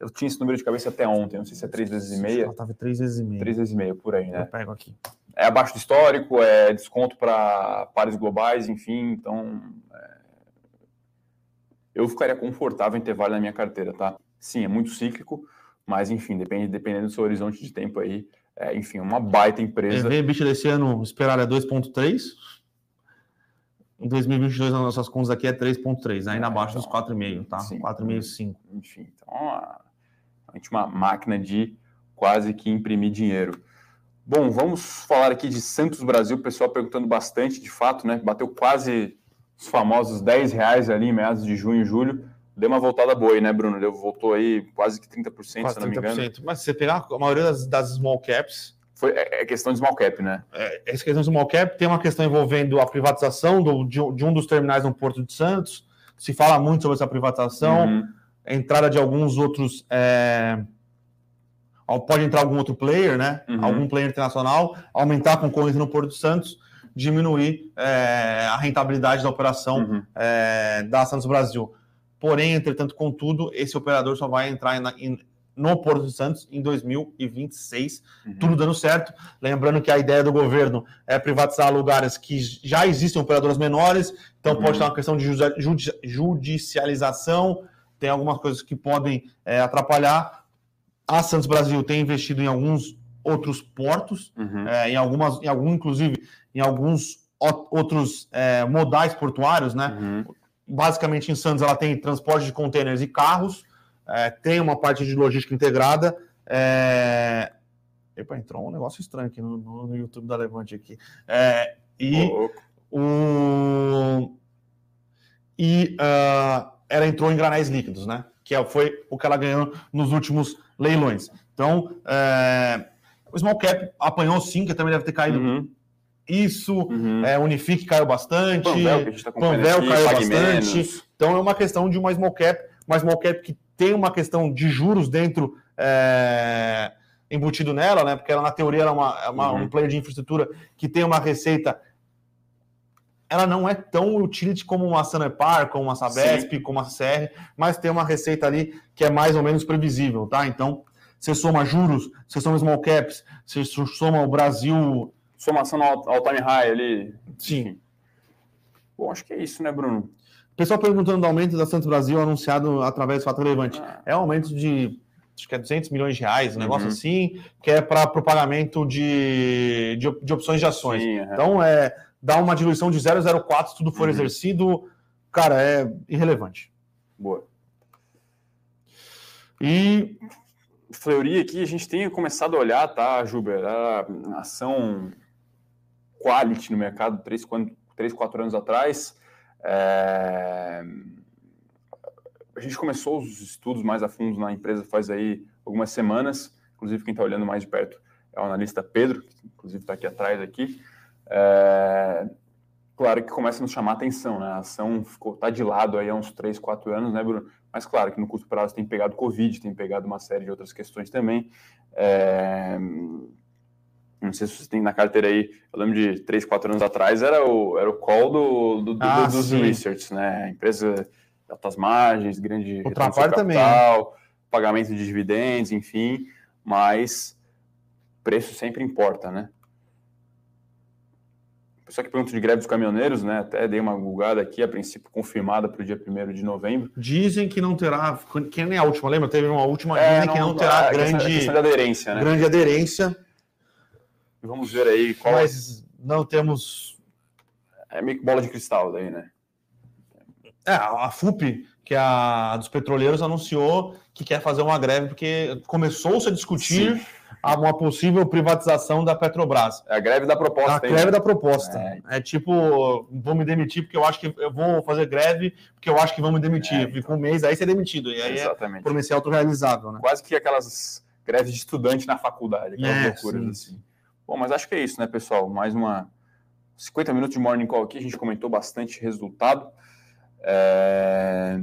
[SPEAKER 2] Eu tinha esse número de cabeça até ontem, não sei se é três vezes e meia. Ela
[SPEAKER 1] estava três vezes e meia.
[SPEAKER 2] Três vezes e meia, por aí, né?
[SPEAKER 1] Eu pego aqui.
[SPEAKER 2] É abaixo do histórico, é desconto para pares globais, enfim, então. É... Eu ficaria confortável em ter vale na minha carteira, tá? Sim, é muito cíclico, mas enfim, depende, dependendo do seu horizonte de tempo aí. É, enfim, uma baita empresa.
[SPEAKER 1] EV EBITDA desse ano esperar é 2,3 em 2022, as nossas contas aqui é 3,3, ainda é, abaixo então, dos 4,5, tá? 4,5, 5.
[SPEAKER 2] Enfim, então, a gente uma máquina de quase que imprimir dinheiro. Bom, vamos falar aqui de Santos Brasil, o pessoal perguntando bastante, de fato, né? Bateu quase os famosos 10 reais ali em meados de junho e julho. Deu uma voltada boa aí, né, Bruno? Deu, voltou aí quase que 30%, quase se não 30%. me engano.
[SPEAKER 1] Mas se você pegar a maioria das, das small caps,
[SPEAKER 2] foi, é, é questão de small cap, né?
[SPEAKER 1] É, essa questão de small cap tem uma questão envolvendo a privatização do, de, de, um dos terminais no Porto de Santos. Se fala muito sobre essa privatização, uhum. a entrada de alguns outros. É, pode entrar algum outro player, né? Uhum. Algum player internacional, aumentar a concorrência no Porto de Santos, diminuir é, a rentabilidade da operação uhum. É, da Santos Brasil. Porém, entretanto, contudo, esse operador só vai entrar em, no Porto de Santos em 2026, uhum. tudo dando certo. Lembrando que a ideia do governo é privatizar lugares que já existem operadoras menores, então uhum. pode ter uma questão de judicialização, tem algumas coisas que podem é, atrapalhar. A Santos Brasil tem investido em alguns outros portos, uhum. é, em algumas, em algum, inclusive, em alguns outros é, modais portuários, né? Uhum. Basicamente, em Santos, ela tem transporte de contêineres e carros, é, tem uma parte de logística integrada. É... Epa, entrou um negócio estranho aqui no, no YouTube da Levante aqui. É, e o... e uh, ela entrou em granais líquidos, né? Que é, foi o que ela ganhou nos últimos leilões. Então, é, o small cap apanhou sim, que também deve ter caído. Uhum. Isso, uhum. É, Unifique caiu bastante, Panvel, tá Panvel caiu bastante. Menos. Então é uma questão de uma small cap, uma small cap que tem uma questão de juros dentro é, embutido nela, né? Porque ela, na teoria, ela é, uma, é uma, uhum. um player de infraestrutura que tem uma receita. Ela não é tão utility como uma Sanepar, como uma Sabesp, Sim. como uma CR, mas tem uma receita ali que é mais ou menos previsível, tá? Então, você soma juros, você soma small caps, você soma o Brasil.
[SPEAKER 2] Somação ao, ao time high ali.
[SPEAKER 1] Sim.
[SPEAKER 2] Bom, acho que é isso, né, Bruno?
[SPEAKER 1] Pessoal perguntando do aumento da Santos Brasil anunciado através do fato relevante. Ah. É um aumento de acho que é 200 milhões de reais, um negócio uhum. assim, que é para o pagamento de, de, de, opções de ações. Sim, uhum. Então, é, dá uma diluição de 0,04 se tudo for uhum. exercido, cara, é irrelevante.
[SPEAKER 2] Boa.
[SPEAKER 1] E.
[SPEAKER 2] Fleury aqui, a gente tem começado a olhar, tá, Juber? A ação quality no mercado 3, 4 anos atrás. É a gente começou os estudos mais a fundo na empresa faz aí algumas semanas. Inclusive, quem está olhando mais de perto é o analista Pedro, que inclusive está aqui atrás aqui. É... Claro que começa a nos chamar a atenção, né? A ação ficou tá de lado aí há uns 3, 4 anos, né, Bruno? Mas claro que no curto prazo tem pegado Covid, tem pegado uma série de outras questões também. É... Não sei se você tem na carteira aí, eu lembro de 3, 4 anos atrás, era o, era o call do, do, do ah, dos sim. research, né? A empresa altas margens, grande
[SPEAKER 1] o capital, também,
[SPEAKER 2] pagamento de dividendos, enfim, mas preço sempre importa, né? Pessoal que pergunta de greve dos caminhoneiros, né? Até dei uma gulgada aqui, a princípio confirmada para o dia 1 de novembro.
[SPEAKER 1] Dizem que não terá, que nem a última, lembra? Teve uma última, é, dizem não, que não terá a grande, questão,
[SPEAKER 2] de aderência, né?
[SPEAKER 1] Grande aderência.
[SPEAKER 2] Vamos ver aí
[SPEAKER 1] qual. Mas não temos.
[SPEAKER 2] É meio que bola de cristal daí, né?
[SPEAKER 1] É, a FUP, que é a dos petroleiros, anunciou que quer fazer uma greve porque começou-se a discutir uma possível privatização da Petrobras.
[SPEAKER 2] É a greve da proposta. A
[SPEAKER 1] greve da proposta. É. é. tipo, vou me demitir porque eu acho que eu vou fazer greve porque eu acho que vão me demitir. É, Fica um mês, aí você é demitido. E aí é Exatamente. é ser autorrealizável. Né?
[SPEAKER 2] Quase que aquelas greves de estudante na faculdade, aquelas é, loucuras sim. assim. Bom, mas acho que é isso, né, pessoal? Mais uma 50 minutos de Morning Call aqui, a gente comentou bastante resultado. É...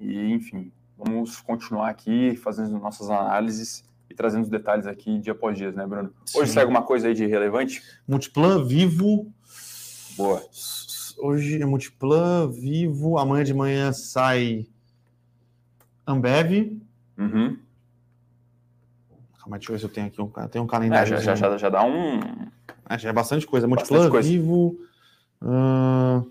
[SPEAKER 2] E, enfim, vamos continuar aqui fazendo nossas análises e trazendo os detalhes aqui dia após dia, né, Bruno? Hoje Sim. sai alguma coisa aí de relevante?
[SPEAKER 1] Multiplan, Vivo.
[SPEAKER 2] Boa.
[SPEAKER 1] Hoje é Multiplan, Vivo. Amanhã de manhã sai Ambev.
[SPEAKER 2] Uhum.
[SPEAKER 1] Calma, deixa eu ver se eu tenho aqui um, tenho um calendário.
[SPEAKER 2] É, já, já, já, dá um.
[SPEAKER 1] É, já é bastante coisa. Multiplan, Vivo. Uh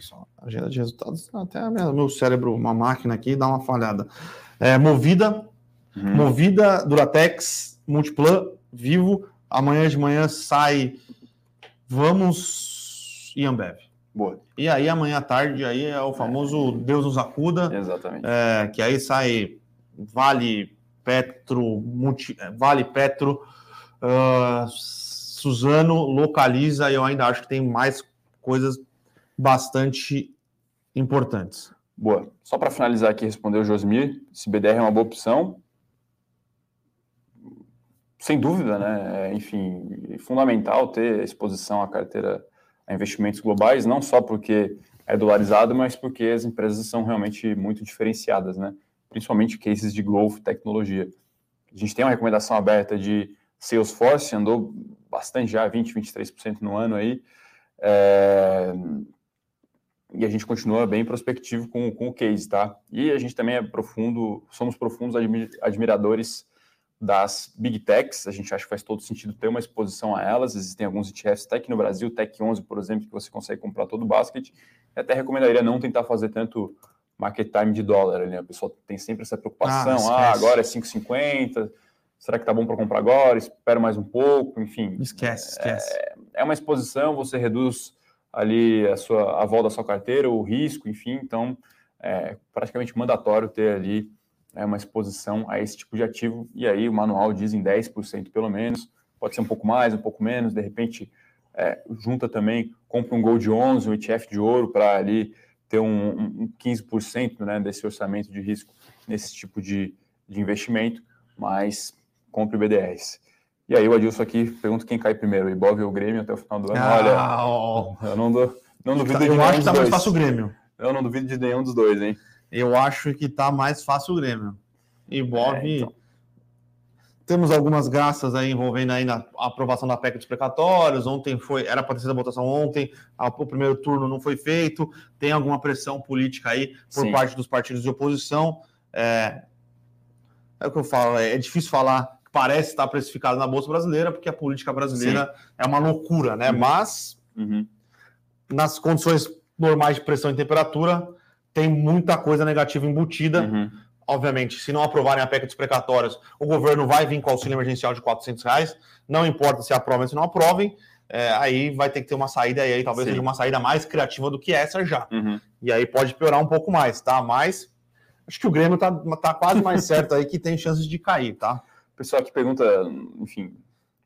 [SPEAKER 1] pessoal. Agenda de resultados, até meu cérebro, uma máquina aqui, dá uma falhada. É, movida, uhum. Movida, Duratex, Multiplan, Vivo. Amanhã de manhã sai Vamos e Ambev.
[SPEAKER 2] Boa.
[SPEAKER 1] E aí amanhã à tarde aí é o famoso é. Deus nos acuda.
[SPEAKER 2] Exatamente.
[SPEAKER 1] É, que aí sai Vale, Petro, Multi, é, Vale, Petro, uh, Suzano, localiza. E eu ainda acho que tem mais coisas bastante importantes.
[SPEAKER 2] Boa. Só para finalizar aqui, responder o Josmir, se BDR é uma boa opção, sem dúvida, né? É, enfim, é fundamental ter exposição à carteira a investimentos globais, não só porque é dolarizado, mas porque as empresas são realmente muito diferenciadas, né? Principalmente cases de growth, tecnologia. A gente tem uma recomendação aberta de Salesforce, andou bastante já, 20, 23% no ano aí. É, e a gente continua bem prospectivo com, com o case, tá? E a gente também é profundo, somos profundos admiradores das Big Techs, a gente acha que faz todo sentido ter uma exposição a elas, existem alguns ETFs Tech no Brasil, Tech 11, por exemplo, que você consegue comprar todo o basket, até recomendaria não tentar fazer tanto market time de dólar, né? a pessoa tem sempre essa preocupação, ah, ah agora é 5,50, será que tá bom para comprar agora, espero mais um pouco, enfim.
[SPEAKER 1] Esquece, esquece.
[SPEAKER 2] É, é uma exposição, você reduz ali a sua a volta da sua carteira, o risco, enfim, então é praticamente mandatório ter ali é, uma exposição a esse tipo de ativo, e aí o manual diz em 10% pelo menos, pode ser um pouco mais, um pouco menos, de repente é, junta também, compra um Gold 11, um ETF de ouro para ali ter um, um 15% né, desse orçamento de risco nesse tipo de, de investimento, mas compre BDRs. E aí o Adilson aqui pergunta quem cai primeiro, o Ibov ou o Grêmio até o final do ano. Ah, Olha, eu não, dou, não duvido tá, de
[SPEAKER 1] Eu acho que tá mais fácil o Grêmio.
[SPEAKER 2] Eu não duvido de nenhum dos dois, hein?
[SPEAKER 1] Eu acho que tá mais fácil o Grêmio. Ibov... É, então. Temos algumas graças aí envolvendo aí na aprovação da PEC dos precatórios. Ontem foi, era para ter sido a votação ontem, o primeiro turno não foi feito. Tem alguma pressão política aí por Sim. parte dos partidos de oposição. É, é o que eu falo, é, é difícil falar parece estar precificado na Bolsa Brasileira, porque a política brasileira Sim. é uma loucura, né? Uhum. Mas, uhum. nas condições normais de pressão e temperatura, tem muita coisa negativa embutida. Uhum. Obviamente, se não aprovarem a PEC dos precatórios, o governo vai vir com auxílio emergencial de 400 reais. Não importa se aprovem ou se não aprovem, é, aí vai ter que ter uma saída, e aí talvez Sim. seja uma saída mais criativa do que essa já. Uhum. E aí pode piorar um pouco mais, tá? Mas acho que o Grêmio tá, tá quase mais certo aí que tem chances de cair, tá?
[SPEAKER 2] pessoal que pergunta, enfim,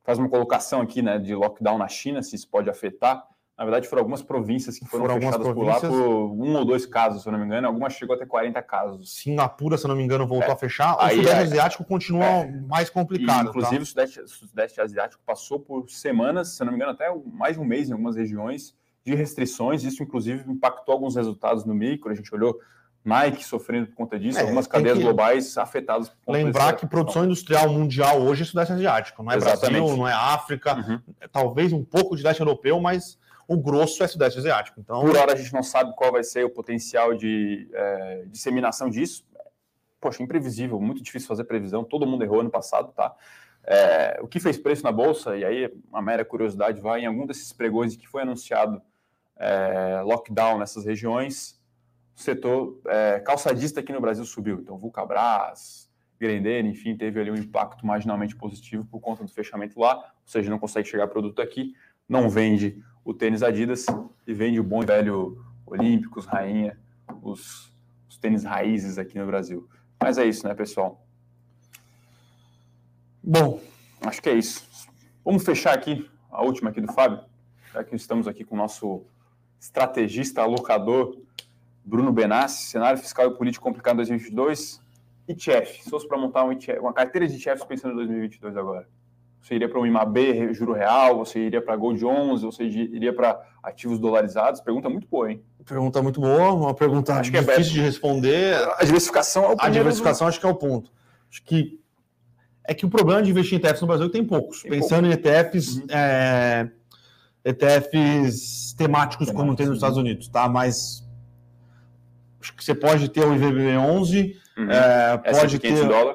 [SPEAKER 2] faz uma colocação aqui, né, de lockdown na China, se isso pode afetar. Na verdade, foram algumas províncias que foram, foram fechadas por lá por um ou dois casos, se eu não me engano. Algumas chegou até 40 casos.
[SPEAKER 1] Singapura, se eu não me engano, voltou é. a fechar. O Aí, Sudeste é, Asiático continua é. mais complicado. E,
[SPEAKER 2] inclusive, tá? o, Sudeste, o Sudeste Asiático passou por semanas, se eu não me engano, até mais de um mês em algumas regiões de restrições. Isso, inclusive, impactou alguns resultados no micro. A gente olhou Nike sofrendo por conta disso, é, algumas cadeias globais afetadas por
[SPEAKER 1] conta Lembrar que produção industrial mundial hoje é Sudeste Asiático, não é Exatamente. Brasil, não é África, uhum. Talvez um pouco de leste europeu, mas o grosso é Sudeste Asiático. Então,
[SPEAKER 2] por hora a gente não sabe qual vai ser o potencial de é, disseminação disso. Poxa, imprevisível, muito difícil fazer previsão. Todo mundo errou ano passado, tá? É, o que fez preço na bolsa, e aí uma mera curiosidade, vai em algum desses pregões que foi anunciado é, lockdown nessas regiões o setor é, calçadista aqui no Brasil subiu. Então, Vulcabras, Grendene, enfim, teve ali um impacto marginalmente positivo por conta do fechamento lá, ou seja, não consegue chegar produto aqui, não vende o tênis Adidas e vende o bom e velho Olímpicos, Rainha, os, os tênis raízes aqui no Brasil. Mas é isso, né, pessoal? Bom, acho que é isso. Vamos fechar aqui a última aqui do Fábio, já que estamos aqui com o nosso estrategista alocador Bruno Benassi, cenário fiscal e político complicado em 2022. ETF, se fosse para montar um ETF, uma carteira de ETFs pensando em 2022 agora. Você iria para um IMAB, juro real, você iria para Gold 11, você iria para ativos dolarizados? Pergunta muito boa, hein?
[SPEAKER 1] Pergunta muito boa, uma pergunta acho que é difícil de responder.
[SPEAKER 2] A diversificação é o
[SPEAKER 1] A diversificação do... acho que é o ponto. Acho que é que o problema de investir em ETFs no Brasil é tem poucos. Tem Pensando pouco. em ETFs, uhum. é... ETFs temáticos, como tem nos Estados Unidos, tá? Mas Acho que você pode ter o IVB11, uhum. é, pode ter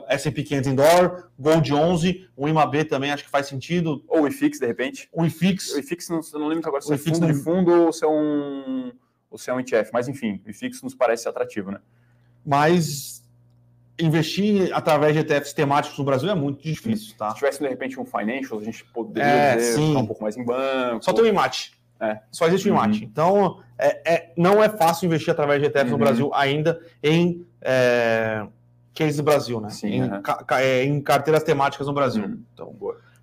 [SPEAKER 1] S&P 500 em dólar, Gold 11, o IMAB também acho que faz sentido.
[SPEAKER 2] Ou o IFIX, de repente.
[SPEAKER 1] O IFIX.
[SPEAKER 2] O IFIX, não, não lembro agora se o é fundo não... de fundo ou se é um, ou se é um ETF, mas enfim, o IFIX nos parece atrativo, né?
[SPEAKER 1] Mas investir através de ETFs temáticos no Brasil é muito difícil, tá?
[SPEAKER 2] Se tivesse, de repente, um financial, a gente poderia é, dizer, ficar um pouco mais em banco.
[SPEAKER 1] Só tem o IMAT. É. Só existe o IMAT. Uhum. Então, é, é, não é fácil investir através de ETFs uhum. no Brasil ainda em é, case do Brasil, né? Sim, em, uhum. ca, é, em, carteiras temáticas no Brasil. Uhum. Então,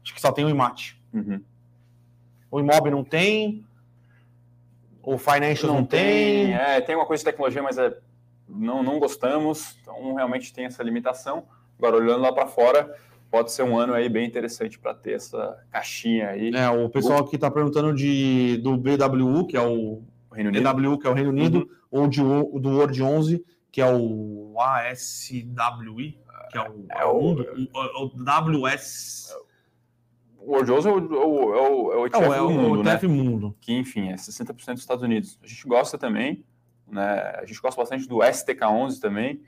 [SPEAKER 1] acho que só tem o IMAT. Uhum. O imóvel não tem, o financial não, não tem.
[SPEAKER 2] tem. É, tem uma coisa de tecnologia, mas é, não, não gostamos, então realmente tem essa limitação. Agora, olhando lá para fora, pode ser um ano aí bem interessante para ter essa caixinha aí.
[SPEAKER 1] É, o pessoal aqui está perguntando de, do BWU, que é o Reino Unido. BW, que é o Reino Unido, uhum. ou de, do Word 11, que é o ASWI, que é o, é o, mundo, o, o WS...
[SPEAKER 2] O Word 11 é o, é o, é o ETF é,
[SPEAKER 1] é o, mundo, né? mundo.
[SPEAKER 2] Que, enfim, é 60% dos Estados Unidos. A gente gosta também, né? A gente gosta bastante do STK11 também,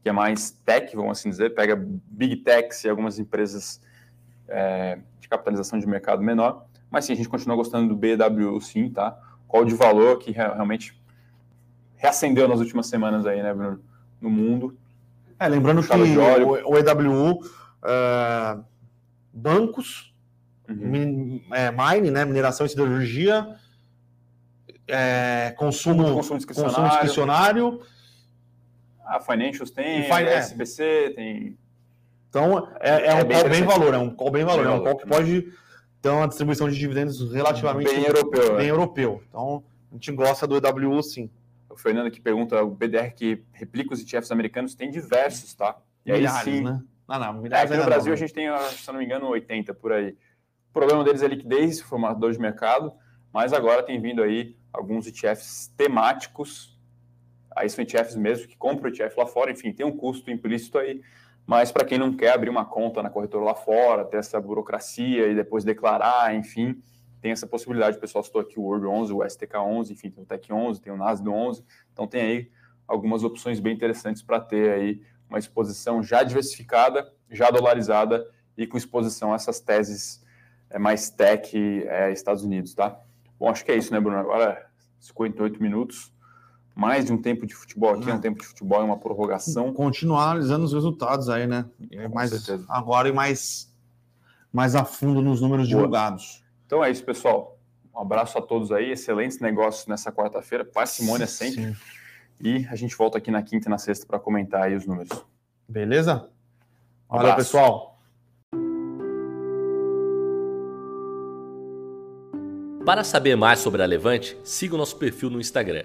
[SPEAKER 2] que é mais tech, vamos assim dizer, pega big techs e algumas empresas é, de capitalização de mercado menor. Mas sim, a gente continua gostando do BW sim, tá? Qual de valor que realmente reacendeu nas últimas semanas aí, né, Bruno? No mundo.
[SPEAKER 1] É, lembrando que o, o EWU, uh, é, bancos, uhum. min, é, mine, né, mineração e siderurgia, é, consumo, consumo discricionário, consumo discricionário
[SPEAKER 2] a Financials tem, a SBC tem.
[SPEAKER 1] Então, é, é, é um bem bem valor, é um call bem valor, é um call que pode Então, a distribuição de dividendos relativamente
[SPEAKER 2] bem europeu.
[SPEAKER 1] Bem é. europeu. Então, a gente gosta do EWU sim.
[SPEAKER 2] O Fernando que pergunta, o BDR que replica os ETFs americanos tem diversos, tá?
[SPEAKER 1] E milhares, aí sim, né?
[SPEAKER 2] Não, não, milhares é, aqui no Brasil não, a gente tem, se não me engano, 80 por aí. O problema deles é liquidez, formador de mercado, mas agora tem vindo aí alguns ETFs temáticos, aí são ETFs mesmo que compram o ETF lá fora, enfim, tem um custo implícito aí, mas para quem não quer abrir uma conta na corretora lá fora, ter essa burocracia e depois declarar, enfim, tem essa possibilidade. O pessoal citou aqui o Word 11, o STK 11, enfim, tem o Tech 11, tem o NASD 11. Então tem aí algumas opções bem interessantes para ter aí uma exposição já diversificada, já dolarizada e com exposição a essas teses é, mais tech é, Estados Unidos, tá? Bom, acho que é isso, né, Bruno? Agora 58 minutos mais de um tempo de futebol aqui, é. um tempo de futebol e uma prorrogação.
[SPEAKER 1] Continuar analisando os resultados aí, né? É mais certeza. agora e mais, mais a fundo nos números Boa. divulgados.
[SPEAKER 2] Então é isso, pessoal. Um abraço a todos aí, excelentes negócios nessa quarta-feira, parcimônia sempre. Sim. E a gente volta aqui na quinta e na sexta para comentar aí os números.
[SPEAKER 1] Beleza? Um Valeu, pessoal.
[SPEAKER 3] Para saber mais sobre a Levante, siga o nosso perfil no Instagram